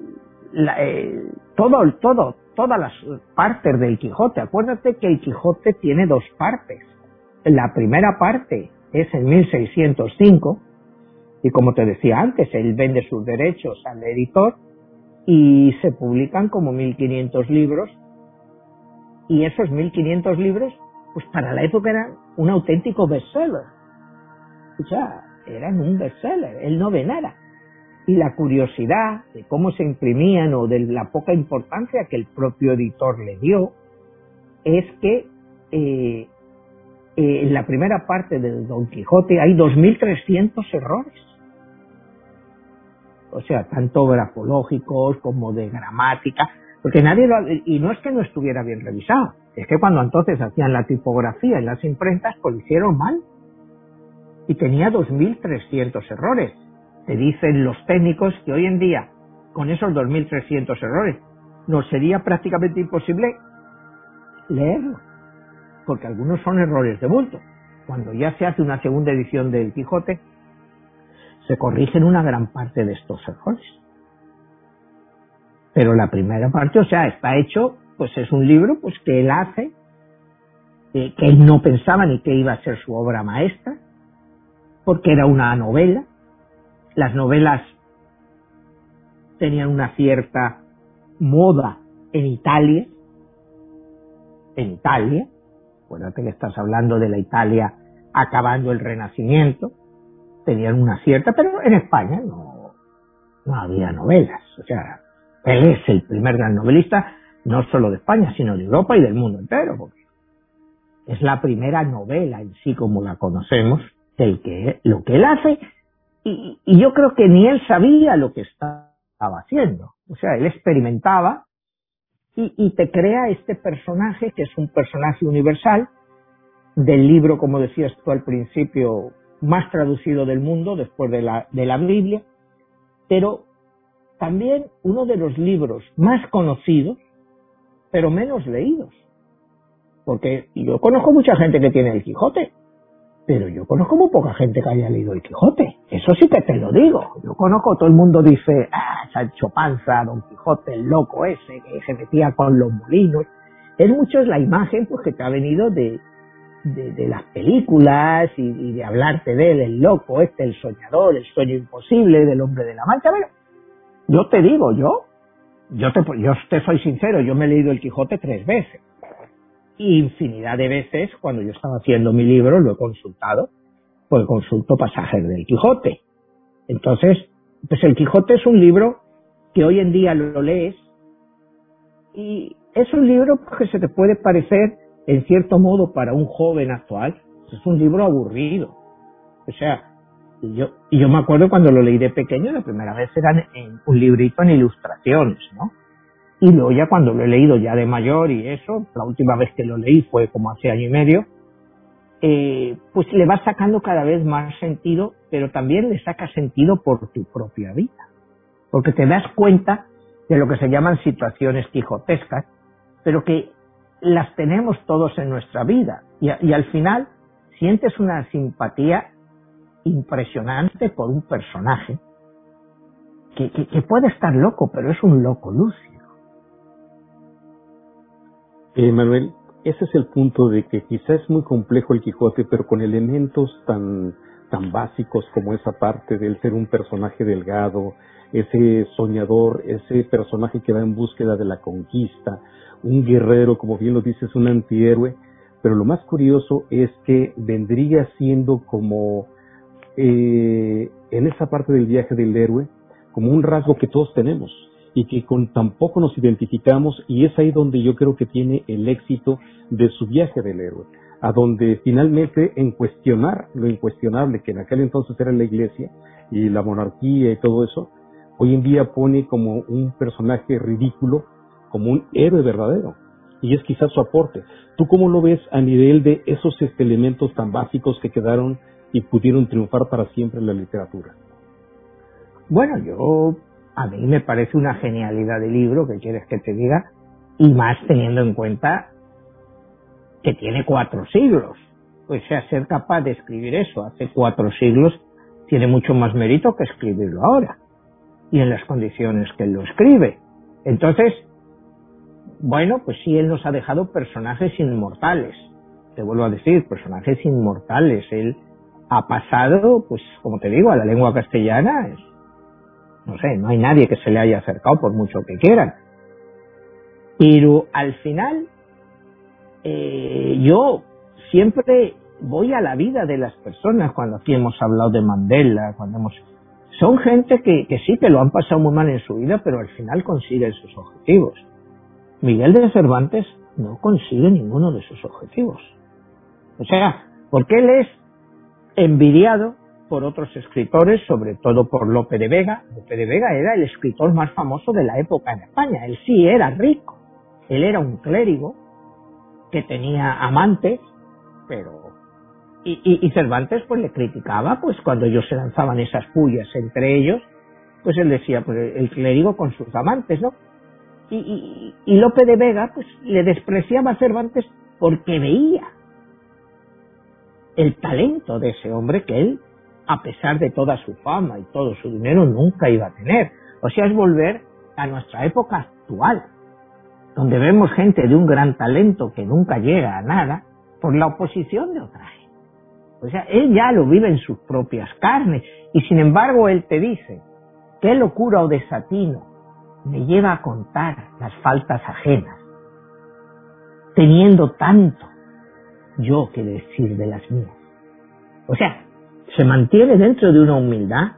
todo, todo, todas las partes del Quijote. Acuérdate que el Quijote tiene dos partes. La primera parte es en 1605 y como te decía antes, él vende sus derechos al editor y se publican como 1500 libros y esos 1500 libros pues para la época eran un auténtico bestseller. O sea, eran un bestseller, él no ve nada y la curiosidad de cómo se imprimían o de la poca importancia que el propio editor le dio, es que eh, eh, en la primera parte de Don Quijote hay 2.300 errores. O sea, tanto grafológicos como de gramática, porque nadie lo, y no es que no estuviera bien revisado, es que cuando entonces hacían la tipografía en las imprentas, pues lo hicieron mal. Y tenía 2.300 errores te dicen los técnicos que hoy en día, con esos 2.300 errores, nos sería prácticamente imposible leerlo, porque algunos son errores de bulto. Cuando ya se hace una segunda edición del Quijote, se corrigen una gran parte de estos errores. Pero la primera parte, o sea, está hecho, pues es un libro pues que él hace, eh, que él no pensaba ni que iba a ser su obra maestra, porque era una novela, las novelas tenían una cierta moda en Italia, en Italia, acuérdate que estás hablando de la Italia acabando el Renacimiento, tenían una cierta, pero en España no, no había novelas, o sea, él es el primer gran novelista, no solo de España, sino de Europa y del mundo entero, porque es la primera novela en sí como la conocemos, el que lo que él hace y, yo creo que ni él sabía lo que estaba haciendo. O sea, él experimentaba y, y, te crea este personaje que es un personaje universal del libro, como decías tú al principio, más traducido del mundo después de la, de la Biblia, pero también uno de los libros más conocidos, pero menos leídos. Porque yo conozco mucha gente que tiene el Quijote, pero yo conozco muy poca gente que haya leído el Quijote. Eso sí que te lo digo. Yo conozco, todo el mundo dice, ah, Sancho Panza, Don Quijote, el loco ese que se metía con los molinos. Es mucho la imagen pues que te ha venido de, de, las películas y, de hablarte de él, el loco este, el soñador, el sueño imposible del hombre de la mancha. Pero yo te digo, yo, yo te, yo te soy sincero, yo me he leído el Quijote tres veces infinidad de veces, cuando yo estaba haciendo mi libro, lo he consultado, pues consulto pasajes del Quijote. Entonces, pues el Quijote es un libro que hoy en día lo lees y es un libro que se te puede parecer, en cierto modo, para un joven actual, es un libro aburrido. O sea, y yo, y yo me acuerdo cuando lo leí de pequeño, la primera vez era en un librito en ilustraciones, ¿no? Y luego ya cuando lo he leído ya de mayor y eso, la última vez que lo leí fue como hace año y medio, eh, pues le vas sacando cada vez más sentido, pero también le sacas sentido por tu propia vida. Porque te das cuenta de lo que se llaman situaciones quijotescas, pero que las tenemos todos en nuestra vida. Y, al final sientes una simpatía impresionante por un personaje que, puede estar loco, pero es un loco lúcido. Eh, Manuel, ese es el punto de que quizá es muy complejo el Quijote, pero con elementos tan, tan básicos como esa parte del ser un personaje delgado, ese soñador, ese personaje que va en búsqueda de la conquista, un guerrero, como bien lo dices, un antihéroe, pero lo más curioso es que vendría siendo como eh, en esa parte del viaje del héroe, como un rasgo que todos tenemos y que con tampoco nos identificamos y es ahí donde yo creo que tiene el éxito de su viaje del héroe, a donde finalmente en cuestionar lo incuestionable que en aquel entonces era la iglesia y la monarquía y todo eso, hoy en día pone como un personaje ridículo, como un héroe verdadero. Y es quizás su aporte. ¿Tú cómo lo ves a nivel de esos elementos tan básicos que quedaron y pudieron triunfar para siempre en la literatura? Bueno, yo a mí me parece una genialidad de libro, que quieres que te diga, y más teniendo en cuenta que tiene cuatro siglos. Pues sea, ser capaz de escribir eso hace cuatro siglos tiene mucho más mérito que escribirlo ahora y en las condiciones que él lo escribe. Entonces, bueno, pues sí, él nos ha dejado personajes inmortales. Te vuelvo a decir, personajes inmortales. Él ha pasado, pues como te digo, a la lengua castellana. No sé, no hay nadie que se le haya acercado por mucho que quieran. Pero al final, eh, yo siempre voy a la vida de las personas cuando aquí hemos hablado de Mandela, cuando hemos son gente que, sí, que lo han pasado muy mal en su vida, pero al final consiguen sus objetivos. Miguel de Cervantes no consigue ninguno de sus objetivos. O sea, porque él es envidiado por otros escritores, sobre todo por Lope de Vega. Lope de Vega era el escritor más famoso de la época en España. Él sí era rico. Él era un clérigo que tenía amantes, pero y, Cervantes pues le criticaba pues cuando ellos se lanzaban esas pullas entre ellos pues él decía pues el clérigo con sus amantes no y, y, Lope de Vega pues le despreciaba a Cervantes porque veía el talento de ese hombre que él a pesar de toda su fama y todo su dinero nunca iba a tener o sea es volver a nuestra época actual donde vemos gente de un gran talento que nunca llega a nada por la oposición de otra gente o sea, él ya lo vive en sus propias carnes. Y sin embargo, él te dice, qué locura o desatino me lleva a contar las faltas ajenas, teniendo tanto yo que decir de las mías. O sea, se mantiene dentro de una humildad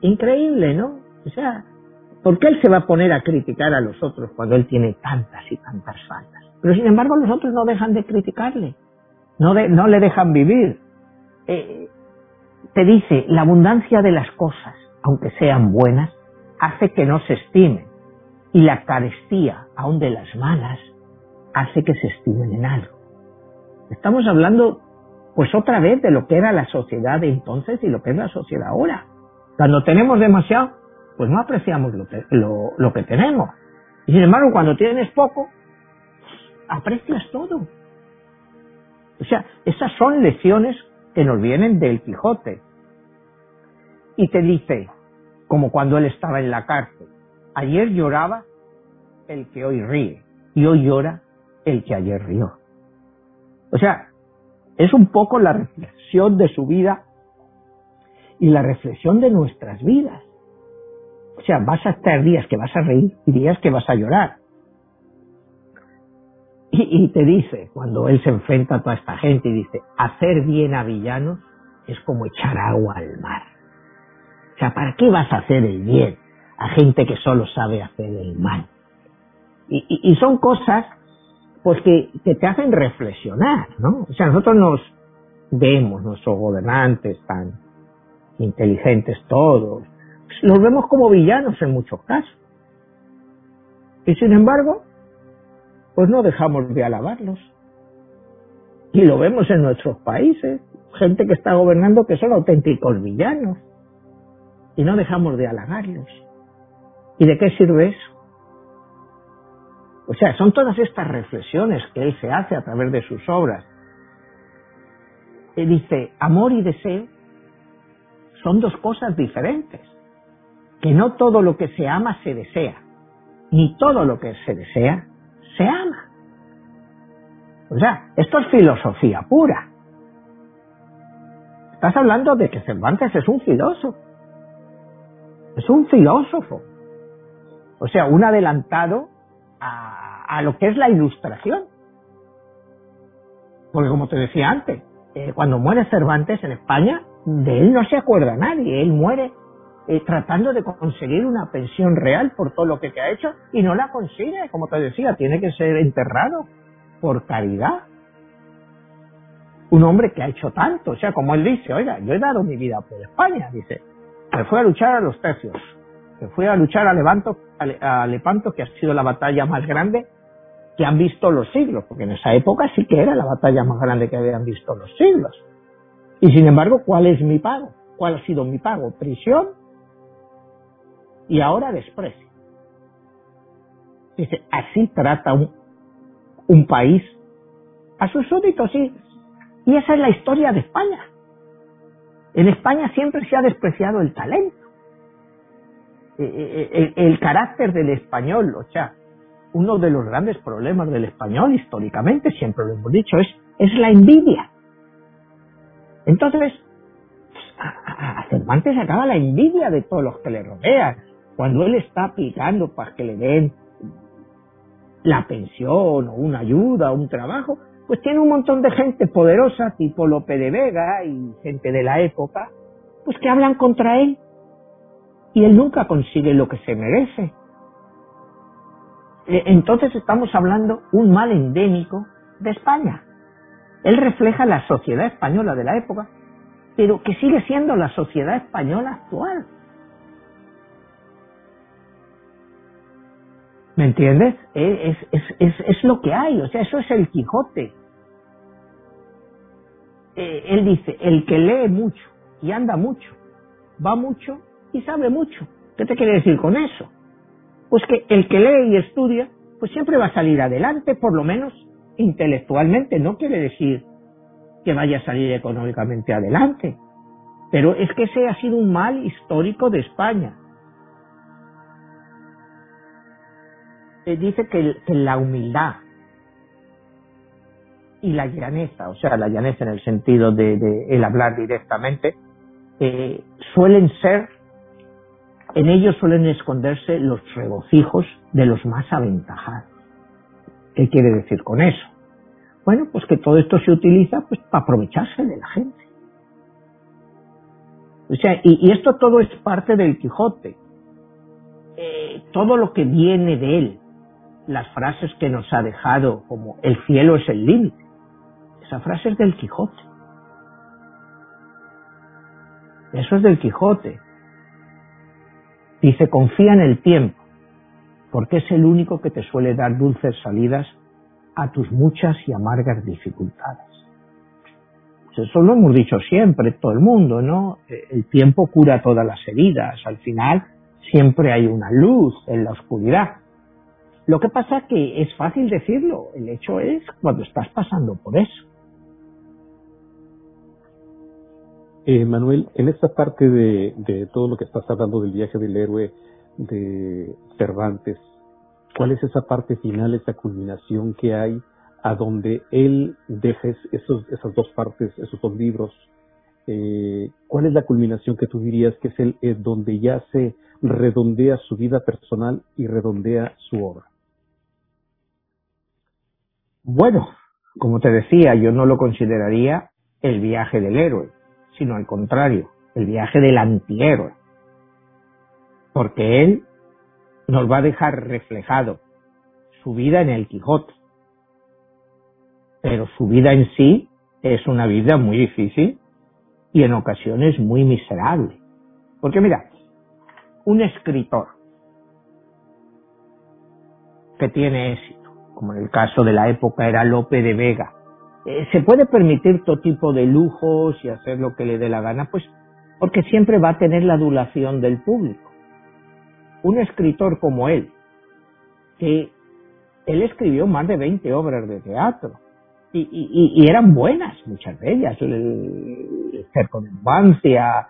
increíble, ¿no? O sea, ¿por qué él se va a poner a criticar a los otros cuando él tiene tantas y tantas faltas? Pero sin embargo los otros no dejan de criticarle, no, le dejan vivir, eh, te dice, la abundancia de las cosas, aunque sean buenas, hace que no se estimen. Y la carestía, aun de las malas, hace que se estimen en algo. Estamos hablando, pues otra vez, de lo que era la sociedad de entonces y lo que es la sociedad ahora. Cuando tenemos demasiado, pues no apreciamos lo que, lo que tenemos. Y sin embargo, cuando tienes poco, aprecias todo. O sea, esas son lecciones que nos vienen del Quijote. Y te dice, como cuando él estaba en la cárcel, ayer lloraba el que hoy ríe y hoy llora el que ayer rió. O sea, es un poco la reflexión de su vida y la reflexión de nuestras vidas. O sea, vas a estar días que vas a reír y días que vas a llorar. Y, te dice, cuando él se enfrenta a toda esta gente y dice, hacer bien a villanos es como echar agua al mar. O sea, ¿para qué vas a hacer el bien a gente que solo sabe hacer el mal? Y, son cosas pues que, te hacen reflexionar, ¿no? O sea, nosotros nos vemos, nuestros gobernantes tan inteligentes todos, los vemos como villanos en muchos casos. Y sin embargo, pues no dejamos de alabarlos. Y lo vemos en nuestros países, gente que está gobernando que son auténticos villanos. Y no dejamos de halagarlos. ¿Y de qué sirve eso? O sea, son todas estas reflexiones que él se hace a través de sus obras. Él dice, amor y deseo son dos cosas diferentes. Que no todo lo que se ama se desea, ni todo lo que se desea se ama. O sea, esto es filosofía pura. Estás hablando de que Cervantes es un filósofo. Es un filósofo. O sea, un adelantado a, lo que es la ilustración. Porque como te decía antes, eh, cuando muere Cervantes en España, de él no se acuerda nadie. Él muere eh, tratando de conseguir una pensión real por todo lo que te ha hecho y no la consigue. Como te decía, tiene que ser enterrado por caridad. Un hombre que ha hecho tanto, o sea, como él dice, oiga, yo he dado mi vida por España, dice, me fui a luchar a los tercios, fui a luchar a, Levanto, a Lepanto, que ha sido la batalla más grande que han visto los siglos, porque en esa época sí que era la batalla más grande que habían visto los siglos. Y sin embargo, ¿cuál es mi pago? ¿Cuál ha sido mi pago? Prisión y ahora desprecio. Dice, así trata un, un país a sus súbditos. Y esa es la historia de España. En España siempre se ha despreciado el talento, eh, eh, eh, el, carácter del español, o sea, uno de los grandes problemas del español históricamente, siempre lo hemos dicho, es, es la envidia. Entonces, a, a Cervantes acaba la envidia de todos los que le rodean. Cuando él está aplicando para que le den la pensión o una ayuda o un trabajo, pues tiene un montón de gente poderosa, tipo Lope de Vega y gente de la época, pues que hablan contra él. Y él nunca consigue lo que se merece. E, entonces estamos hablando un mal endémico de España. Él refleja la sociedad española de la época, pero que sigue siendo la sociedad española actual. ¿Me entiendes? Es, es, es, es, lo que hay, o sea, eso es el Quijote. Eh, él dice, el que lee mucho y anda mucho, va mucho y sabe mucho. ¿Qué te quiere decir con eso? Pues que el que lee y estudia, pues siempre va a salir adelante, por lo menos intelectualmente. No quiere decir que vaya a salir económicamente adelante. Pero es que ese ha sido un mal histórico de España. Eh, dice que, la humildad y la llaneza, o sea, la llaneza en el sentido de, el hablar directamente, eh, suelen ser, en ellos suelen esconderse los regocijos de los más aventajados. ¿Qué quiere decir con eso? Bueno, pues que todo esto se utiliza pues para aprovecharse de la gente. O sea, y, esto todo es parte del Quijote. Eh, todo lo que viene de él, las frases que nos ha dejado, como el cielo es el límite. Esa frase es del Quijote. Eso es del Quijote. Dice, confía en el tiempo, porque es el único que te suele dar dulces salidas a tus muchas y amargas dificultades. Eso lo hemos dicho siempre, todo el mundo, ¿no? El tiempo cura todas las heridas. Al final siempre hay una luz en la oscuridad. Lo que pasa que es fácil decirlo, el hecho es cuando estás pasando por eso. Eh, Manuel, en esta parte de, de, todo lo que estás hablando del viaje del héroe de Cervantes, ¿cuál es esa parte final, esa culminación que hay a donde él deja esos, esas dos partes, esos dos libros? Eh, ¿Cuál es la culminación que tú dirías que es el eh, donde ya se redondea su vida personal y redondea su obra? Bueno, como te decía, yo no lo consideraría el viaje del héroe, sino al contrario, el viaje del antihéroe. Porque él nos va a dejar reflejado su vida en el Quijote. Pero su vida en sí es una vida muy difícil y en ocasiones muy miserable. Porque mira, un escritor que tiene éxito, como en el caso de la época era Lope de Vega, eh, se puede permitir todo tipo de lujos y hacer lo que le dé la gana, pues porque siempre va a tener la adulación del público. Un escritor como él, que él escribió más de 20 obras de teatro, y, eran buenas, muchas de ellas, el, Cerco de Infancia,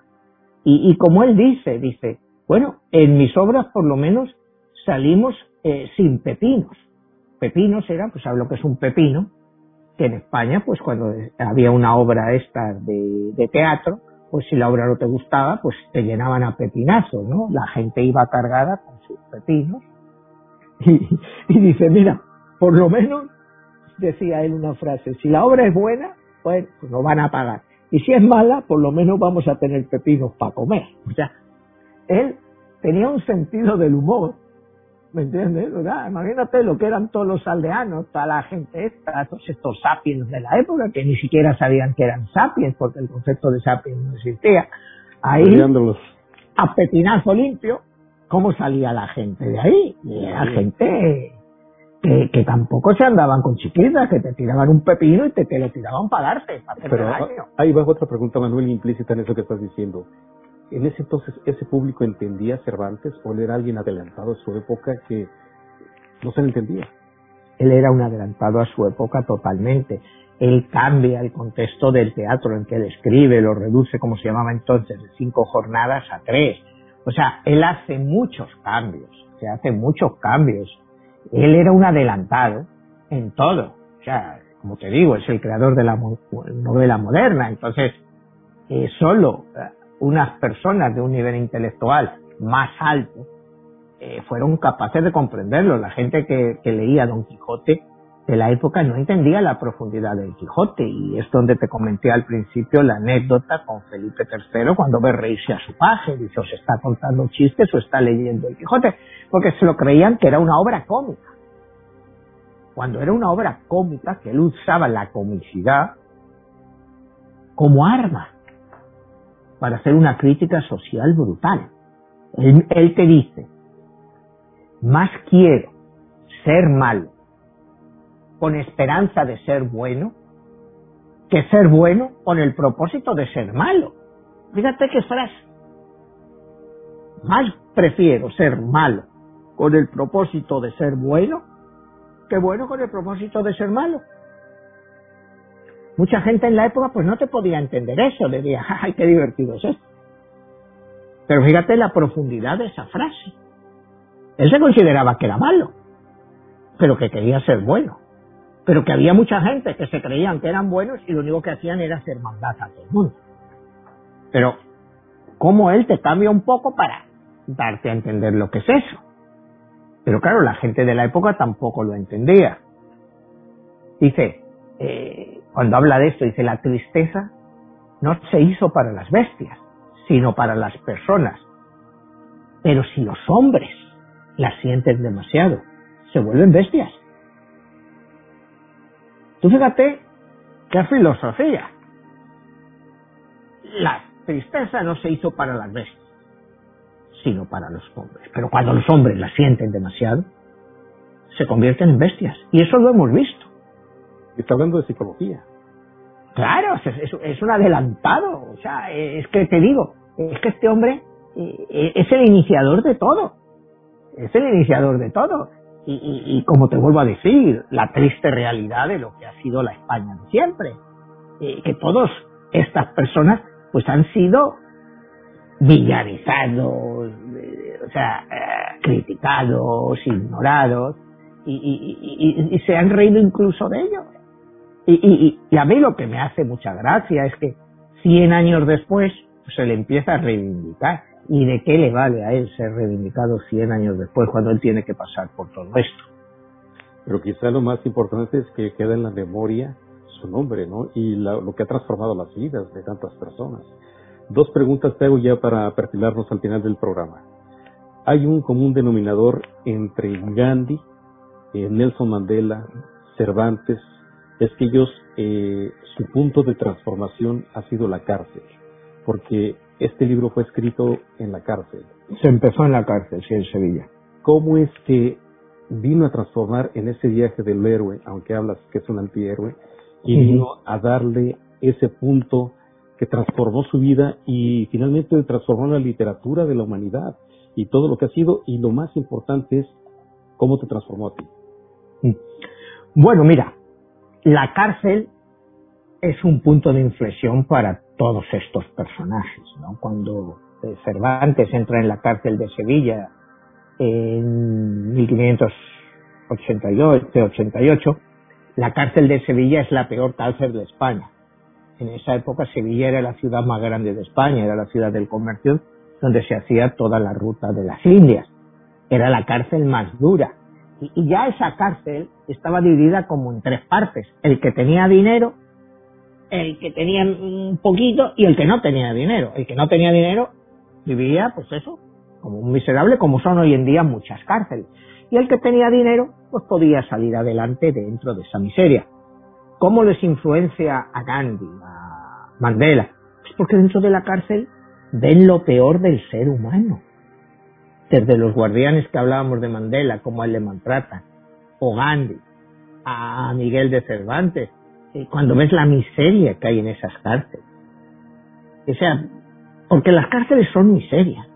y, como él dice, dice, bueno, en mis obras por lo menos salimos eh, sin pepinos. Pepinos era, pues sabe lo que es un pepino, en España, pues cuando había una obra esta de, teatro, pues si la obra no te gustaba, pues te llenaban a pepinazos, ¿no? La gente iba cargada con sus pepinos. Y, dice, mira, por lo menos, decía él una frase, si la obra es buena, pues, pues van a pagar. Y si es mala, por lo menos vamos a tener pepinos para comer. O sea, él tenía un sentido del humor ¿Me entiendes? imagínate lo que eran todos los aldeanos, toda la gente esta, todos estos sapiens de la época que ni siquiera sabían que eran sapiens porque el concepto de sapiens no existía. Ahí, a pepinazo limpio, ¿cómo salía la gente de ahí? Y era gente que, que, tampoco se andaban con chiquitas, que te tiraban un pepino y te, te lo tiraban para darte, para Pero ahí va otra pregunta, Manuel, implícita en eso que estás diciendo en ese entonces ese público entendía Cervantes o él era alguien adelantado a su época que no se le entendía. Él era un adelantado a su época totalmente. Él cambia el contexto del teatro en que él escribe, lo reduce, como se llamaba entonces, de cinco jornadas a tres. O sea, él hace muchos cambios, se hace muchos cambios. Él era un adelantado en todo. O sea, como te digo, es el creador de la novela moderna. Entonces, eh, solo unas personas de un nivel intelectual más alto eh, fueron capaces de comprenderlo. La gente que, leía Don Quijote de la época no entendía la profundidad del Quijote y es donde te comenté al principio la anécdota con Felipe III cuando ve reírse a su paje, dice, os está contando chistes o está leyendo el Quijote, porque se lo creían que era una obra cómica. Cuando era una obra cómica, que él usaba la comicidad como arma para hacer una crítica social brutal. Él, te dice, más quiero ser malo con esperanza de ser bueno que ser bueno con el propósito de ser malo. Fíjate qué frase. Más prefiero ser malo con el propósito de ser bueno que bueno con el propósito de ser malo. Mucha gente en la época pues no te podía entender eso, le decía, ay, qué divertido es esto. Pero fíjate la profundidad de esa frase. Él se consideraba que era malo, pero que quería ser bueno. Pero que había mucha gente que se creían que eran buenos y lo único que hacían era hacer maldad a todo el mundo. Pero, ¿cómo él te cambia un poco para darte a entender lo que es eso? Pero claro, la gente de la época tampoco lo entendía. Dice, eh, cuando habla de esto, dice, la tristeza no se hizo para las bestias, sino para las personas. Pero si los hombres la sienten demasiado, se vuelven bestias. Tú fíjate qué filosofía. La tristeza no se hizo para las bestias, sino para los hombres. Pero cuando los hombres la sienten demasiado, se convierten en bestias. Y eso lo hemos visto. Está hablando de psicología. Claro, es, un adelantado. O sea, es que te digo, es que este hombre eh, es el iniciador de todo. Es el iniciador de todo. Y, como te vuelvo a decir, la triste realidad de lo que ha sido la España de siempre. Eh, que todas estas personas pues han sido villanizados, eh, o sea, criticados, ignorados, y, se han reído incluso de ellos. Y, a mí lo que me hace mucha gracia es que 100 años después pues, se le empieza a reivindicar. ¿Y de qué le vale a él ser reivindicado 100 años después cuando él tiene que pasar por todo esto? Pero quizá lo más importante es que queda en la memoria su nombre, ¿no? Y lo que ha transformado las vidas de tantas personas. Dos preguntas te hago ya para perfilarnos al final del programa. ¿Hay un común denominador entre Gandhi, eh, Nelson Mandela, Cervantes es que ellos, eh, su punto de transformación ha sido la cárcel, porque este libro fue escrito en la cárcel. Se empezó en la cárcel, sí, en Sevilla. ¿Cómo es que vino a transformar en ese viaje del héroe, aunque hablas que es un antihéroe, y vino a darle ese punto que transformó su vida y finalmente transformó la literatura de la humanidad y todo lo que ha sido y lo más importante es cómo te transformó a ti. Bueno, mira, la cárcel es un punto de inflexión para todos estos personajes, ¿no? Cuando eh, Cervantes entra en la cárcel de Sevilla en 1588, la cárcel de Sevilla es la peor cárcel de España. En esa época Sevilla era la ciudad más grande de España, era la ciudad del comercio donde se hacía toda la ruta de las Indias. Era la cárcel más dura. Y, ya esa cárcel estaba dividida como en tres partes. El que tenía dinero, el que tenía un poquito y el que no tenía dinero. El que no tenía dinero vivía, pues eso, como un miserable, como son hoy en día muchas cárceles. Y el que tenía dinero, pues podía salir adelante dentro de esa miseria. ¿Cómo les influencia a Gandhi, a Mandela? Pues porque dentro de la cárcel ven lo peor del ser humano. Desde los guardianes que hablábamos de Mandela, como él le maltratan, o Gandhi, a Miguel de Cervantes, cuando ves la miseria que hay en esas cárceles. O sea, porque las cárceles son miserias.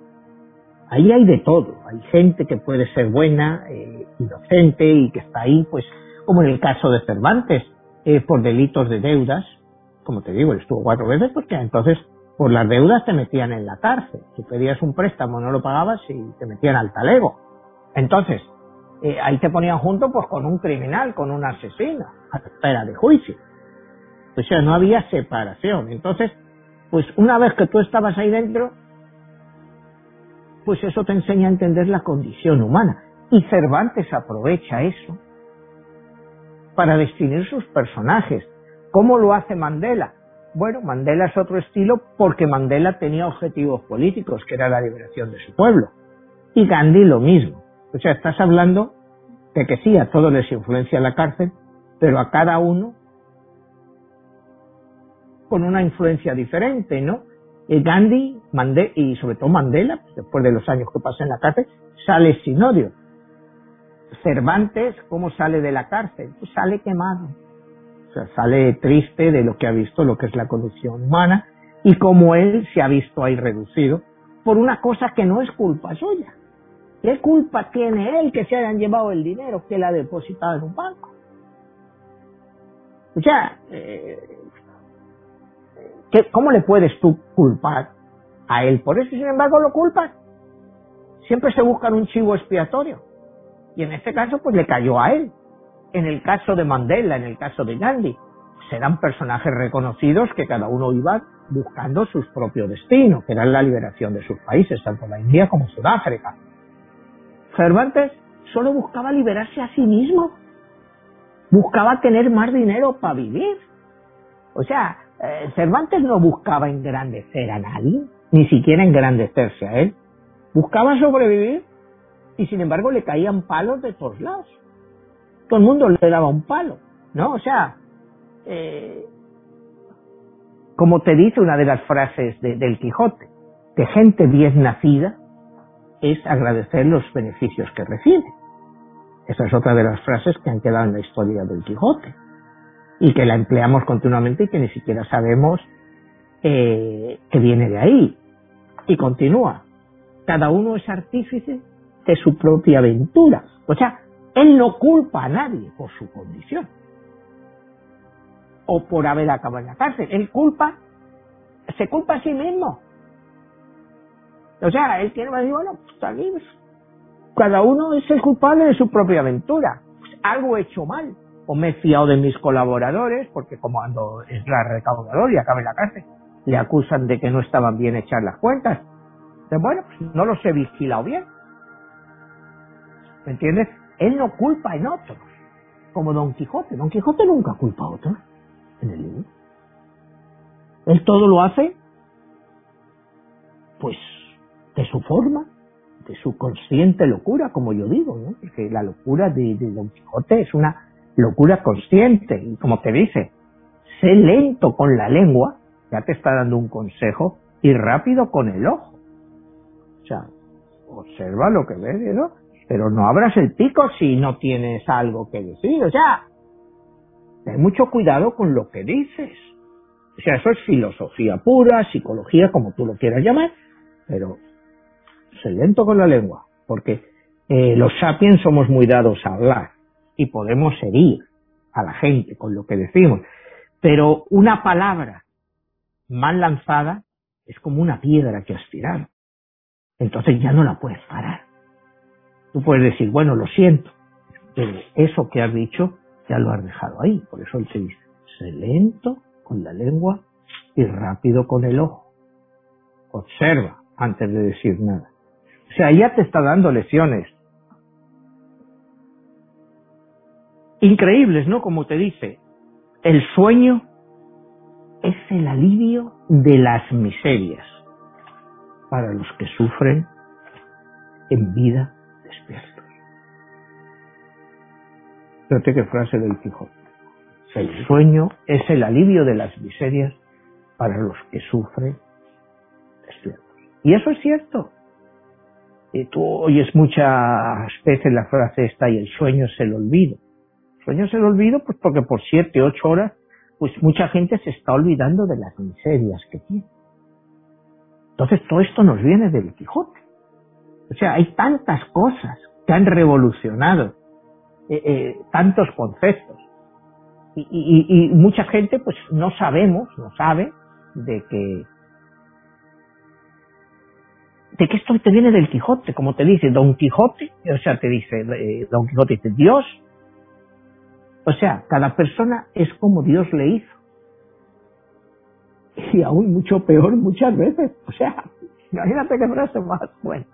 Ahí hay de todo. Hay gente que puede ser buena, eh, inocente y que está ahí, pues, como en el caso de Cervantes, eh, por delitos de deudas. Como te digo, él estuvo cuatro veces porque entonces por las deudas te metían en la cárcel. Si pedías un préstamo no lo pagabas y te metían al talego. Entonces, eh, ahí te ponían junto pues con un criminal, con un asesino, a espera de juicio. O sea, no había separación. Entonces, pues una vez que tú estabas ahí dentro, pues eso te enseña a entender la condición humana. Y Cervantes aprovecha eso para definir sus personajes. ¿Cómo lo hace Mandela? Bueno, Mandela es otro estilo porque Mandela tenía objetivos políticos, que era la liberación de su pueblo. Y Gandhi lo mismo. O sea, estás hablando de que sí, a todos les influencia la cárcel, pero a cada uno con una influencia diferente, ¿no? Gandhi y sobre todo Mandela, después de los años que pasa en la cárcel, sale sin odio. Cervantes, ¿cómo sale de la cárcel? Pues sale quemado sale triste de lo que ha visto, lo que es la condición humana y cómo él se ha visto ahí reducido por una cosa que no es culpa suya. ¿Qué culpa tiene él que se hayan llevado el dinero que él ha depositado en un banco? O sea, eh, ¿cómo le puedes tú culpar a él por eso? Sin embargo, lo culpas. Siempre se buscan un chivo expiatorio. Y en este caso, pues le cayó a él en el caso de Mandela, en el caso de Gandhi, serán personajes reconocidos que cada uno iba buscando sus propios destinos, que eran la liberación de sus países, tanto la India como Sudáfrica. Cervantes solo buscaba liberarse a sí mismo, buscaba tener más dinero para vivir. O sea, eh, Cervantes no buscaba engrandecer a nadie, ni siquiera engrandecerse a él. Buscaba sobrevivir y sin embargo le caían palos de todos lados todo el mundo le daba un palo, ¿no? O sea, eh, como te dice una de las frases del Quijote, que gente bien nacida es agradecer los beneficios que recibe. Esa es otra de las frases que han quedado en la historia del Quijote y que la empleamos continuamente y que ni siquiera sabemos eh, que viene de ahí. Y continúa, cada uno es artífice de su propia aventura. O sea, él no culpa a nadie por su condición o por haber acabado en la cárcel. Él culpa, se culpa a sí mismo. O sea, él tiene que decir, bueno, pues aquí cada uno es el culpable de su propia aventura. Algo he hecho mal. O me he fiado de mis colaboradores, porque como cuando es la recaudador y acaba en la cárcel, le acusan de que no estaban bien hechas las cuentas. Entonces, bueno, pues no los he vigilado bien. ¿Me entiendes? Él no culpa en otros, como Don Quijote. Don Quijote nunca culpa a otros en el libro. Él todo lo hace, pues, de su forma, de su consciente locura, como yo digo, ¿no? Porque la locura de, Don Quijote es una locura consciente, y como te dice, sé lento con la lengua, ya te está dando un consejo, y rápido con el ojo. O sea, observa lo que ves, ¿no? Pero no abras el pico si no tienes algo que decir. O sea, ten mucho cuidado con lo que dices. O sea, eso es filosofía pura, psicología, como tú lo quieras llamar, pero sé lento con la lengua, porque eh, los sapiens somos muy dados a hablar y podemos herir a la gente con lo que decimos, pero una palabra mal lanzada es como una piedra que has tirado. Entonces ya no la puedes parar. Tú puedes decir, bueno, lo siento, pero eso que has dicho ya lo has dejado ahí. Por eso él te dice, sé lento con la lengua y rápido con el ojo. Observa antes de decir nada. O sea, ya te está dando lecciones. Increíbles, ¿no? Como te dice, el sueño es el alivio de las miserias para los que sufren en vida despiertos. Fíjate qué frase del Quijote. El sueño es el alivio de las miserias para los que sufren despiertos. Y eso es cierto. Y tú oyes muchas veces la frase esta y el sueño es el olvido. El sueño es el olvido pues porque por siete, ocho horas pues mucha gente se está olvidando de las miserias que tiene. Entonces todo esto nos viene del Quijote. O sea, hay tantas cosas que han revolucionado eh, eh, tantos conceptos. Y, mucha gente pues no sabemos, no sabe de que de que esto te viene del Quijote, como te dice Don Quijote, o sea, te dice, eh, Don Quijote dice, Dios o sea, cada persona es como Dios le hizo. Y aún mucho peor muchas veces. O sea, imagínate qué frase más bueno.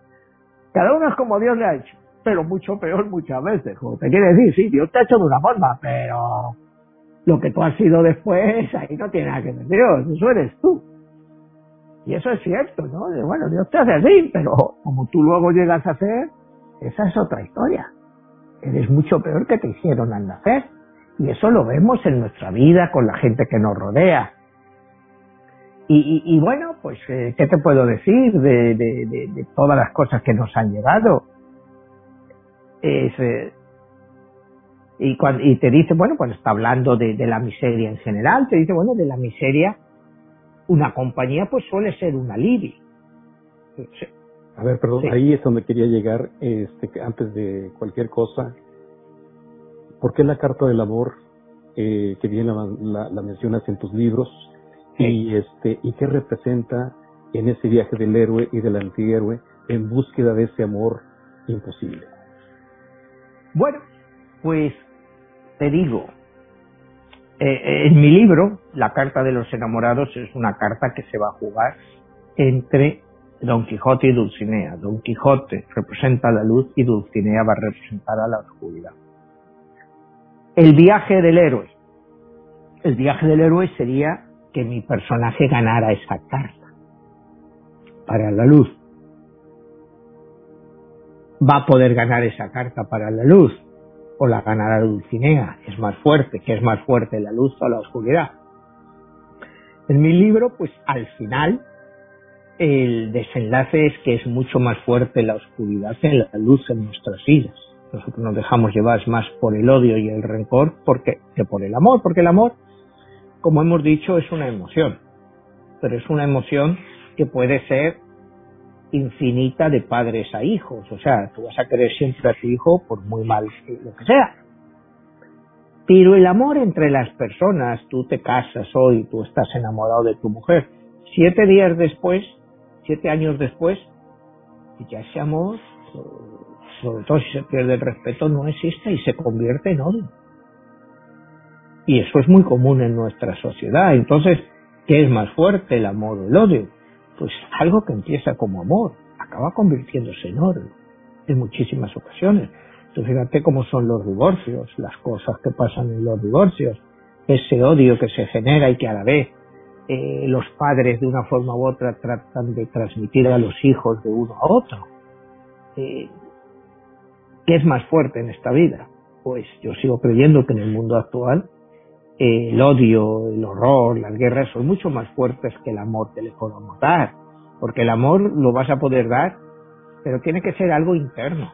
Cada uno es como Dios le ha hecho, pero mucho peor muchas veces. Como te quiere decir, sí, Dios te ha hecho de una forma, pero lo que tú has sido después, ahí no tiene nada que ver Dios, eso eres tú. Y eso es cierto, ¿no? bueno, Dios te hace así, pero como tú luego llegas a ser, esa es otra historia. Eres mucho peor que te hicieron al nacer. Y eso lo vemos en nuestra vida con la gente que nos rodea. Y, bueno, pues, eh, ¿qué te puedo decir de, todas las cosas que nos han llegado? Eh, y, cuando, y te dice, bueno, cuando está hablando de, la miseria en general, te dice, bueno, de la miseria, una compañía pues suele ser un alivio. A ver, perdón, ahí es donde quería llegar, este, antes de cualquier cosa, ¿Por qué la carta del amor eh, que bien la, mencionas en tus libros y este y qué representa en ese viaje del héroe y del antihéroe en búsqueda de ese amor imposible? Bueno, pues te digo, eh, en mi libro, La Carta de los Enamorados es una carta que se va a jugar entre Don Quijote y Dulcinea. Don Quijote representa la luz y Dulcinea va a representar a la oscuridad. El viaje del héroe. El viaje del héroe sería que mi personaje ganara esa carta para la luz. Va a poder ganar esa carta para la luz o la ganará Dulcinea. Es más fuerte, que es más fuerte la luz o la oscuridad. En mi libro, pues al final, el desenlace es que es mucho más fuerte la oscuridad que la luz en nuestras vidas. Nosotros nos dejamos llevar más por el odio y el rencor porque, que por el amor, porque el amor, como hemos dicho, es una emoción, pero es una emoción que puede ser infinita de padres a hijos, o sea, tú vas a querer siempre a tu hijo por muy mal lo que sea. Pero el amor entre las personas, tú te casas hoy, tú estás enamorado de tu mujer, siete días después, siete años después, ya ese amor sobre todo si se pierde el respeto, no existe y se convierte en odio. Y eso es muy común en nuestra sociedad. Entonces, ¿qué es más fuerte, el amor o el odio? Pues algo que empieza como amor, acaba convirtiéndose en odio en muchísimas ocasiones. Entonces, fíjate cómo son los divorcios, las cosas que pasan en los divorcios, ese odio que se genera y que a la vez eh, los padres de una forma u otra tratan de transmitir a los hijos de uno a otro. Eh, ¿Qué es más fuerte en esta vida? Pues yo sigo creyendo que en el mundo actual el odio, el horror, las guerras son mucho más fuertes que el amor que le podemos dar. Porque el amor lo vas a poder dar, pero tiene que ser algo interno.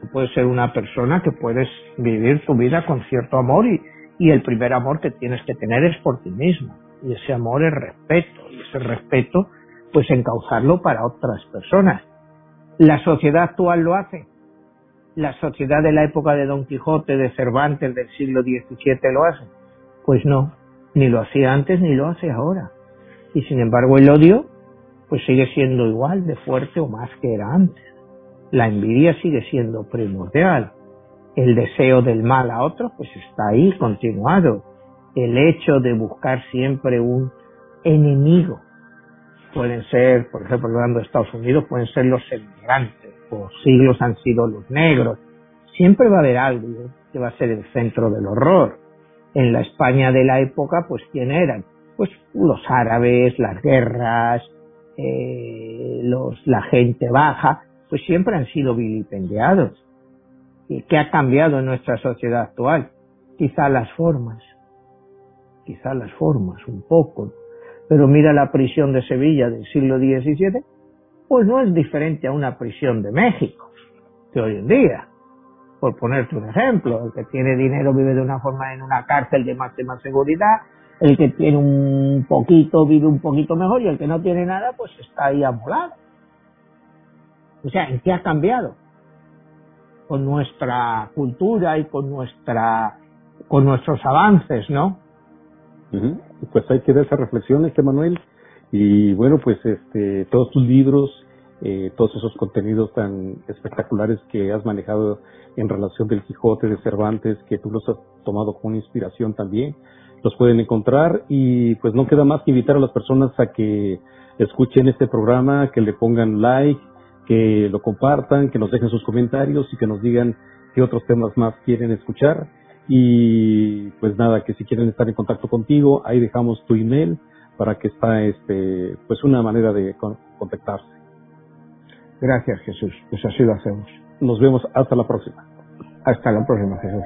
Tú puedes ser una persona que puedes vivir tu vida con cierto amor y, Y el primer amor que tienes que tener es por ti mismo. Y ese amor es respeto. Y ese respeto, pues encauzarlo para otras personas. La sociedad actual lo hace. La sociedad de la época de Don Quijote, de Cervantes, del siglo XVII lo hace. Pues no, ni lo hacía antes ni lo hace ahora. Y sin embargo el odio, pues sigue siendo igual de fuerte o más que era antes. La envidia sigue siendo primordial. El deseo del mal a otros, pues está ahí continuado. El hecho de buscar siempre un enemigo. Pueden ser, por ejemplo, hablando de Estados Unidos, pueden ser los emigrantes, por siglos han sido los negros. Siempre va a haber algo que va a ser el centro del horror en la España de la época, pues ¿quién eran? Pues los árabes, las guerras, eh, los, la gente baja, pues siempre han sido vilipendiados. ¿Y qué ha cambiado en nuestra sociedad actual? Quizá las formas, quizá las formas, un poco. Pero mira la prisión de Sevilla del siglo XVII, pues no es diferente a una prisión de México de hoy en día por ponerte un ejemplo. El que tiene dinero vive de una forma en una cárcel de máxima seguridad, el que tiene un poquito vive un poquito mejor y el que no tiene nada pues está ahí amolado. O sea, ¿en qué ha cambiado? Con nuestra cultura y con nuestra con nuestros avances, ¿no? Pues hay que dar esa reflexión, este Manuel. Y bueno, pues este, todos tus libros, eh, todos esos contenidos tan espectaculares que has manejado en relación del Quijote de Cervantes, que tú los has tomado como inspiración también. Los pueden encontrar y pues no queda más que invitar a las personas a que escuchen este programa, que le pongan like, que lo compartan, que nos dejen sus comentarios y que nos digan qué otros temas más quieren escuchar. Y pues nada, que si quieren estar en contacto contigo, ahí dejamos tu email para que está este pues una manera de contactarse. Gracias Jesús, pues así lo hacemos. Nos vemos hasta la próxima. Hasta la próxima, Jesús.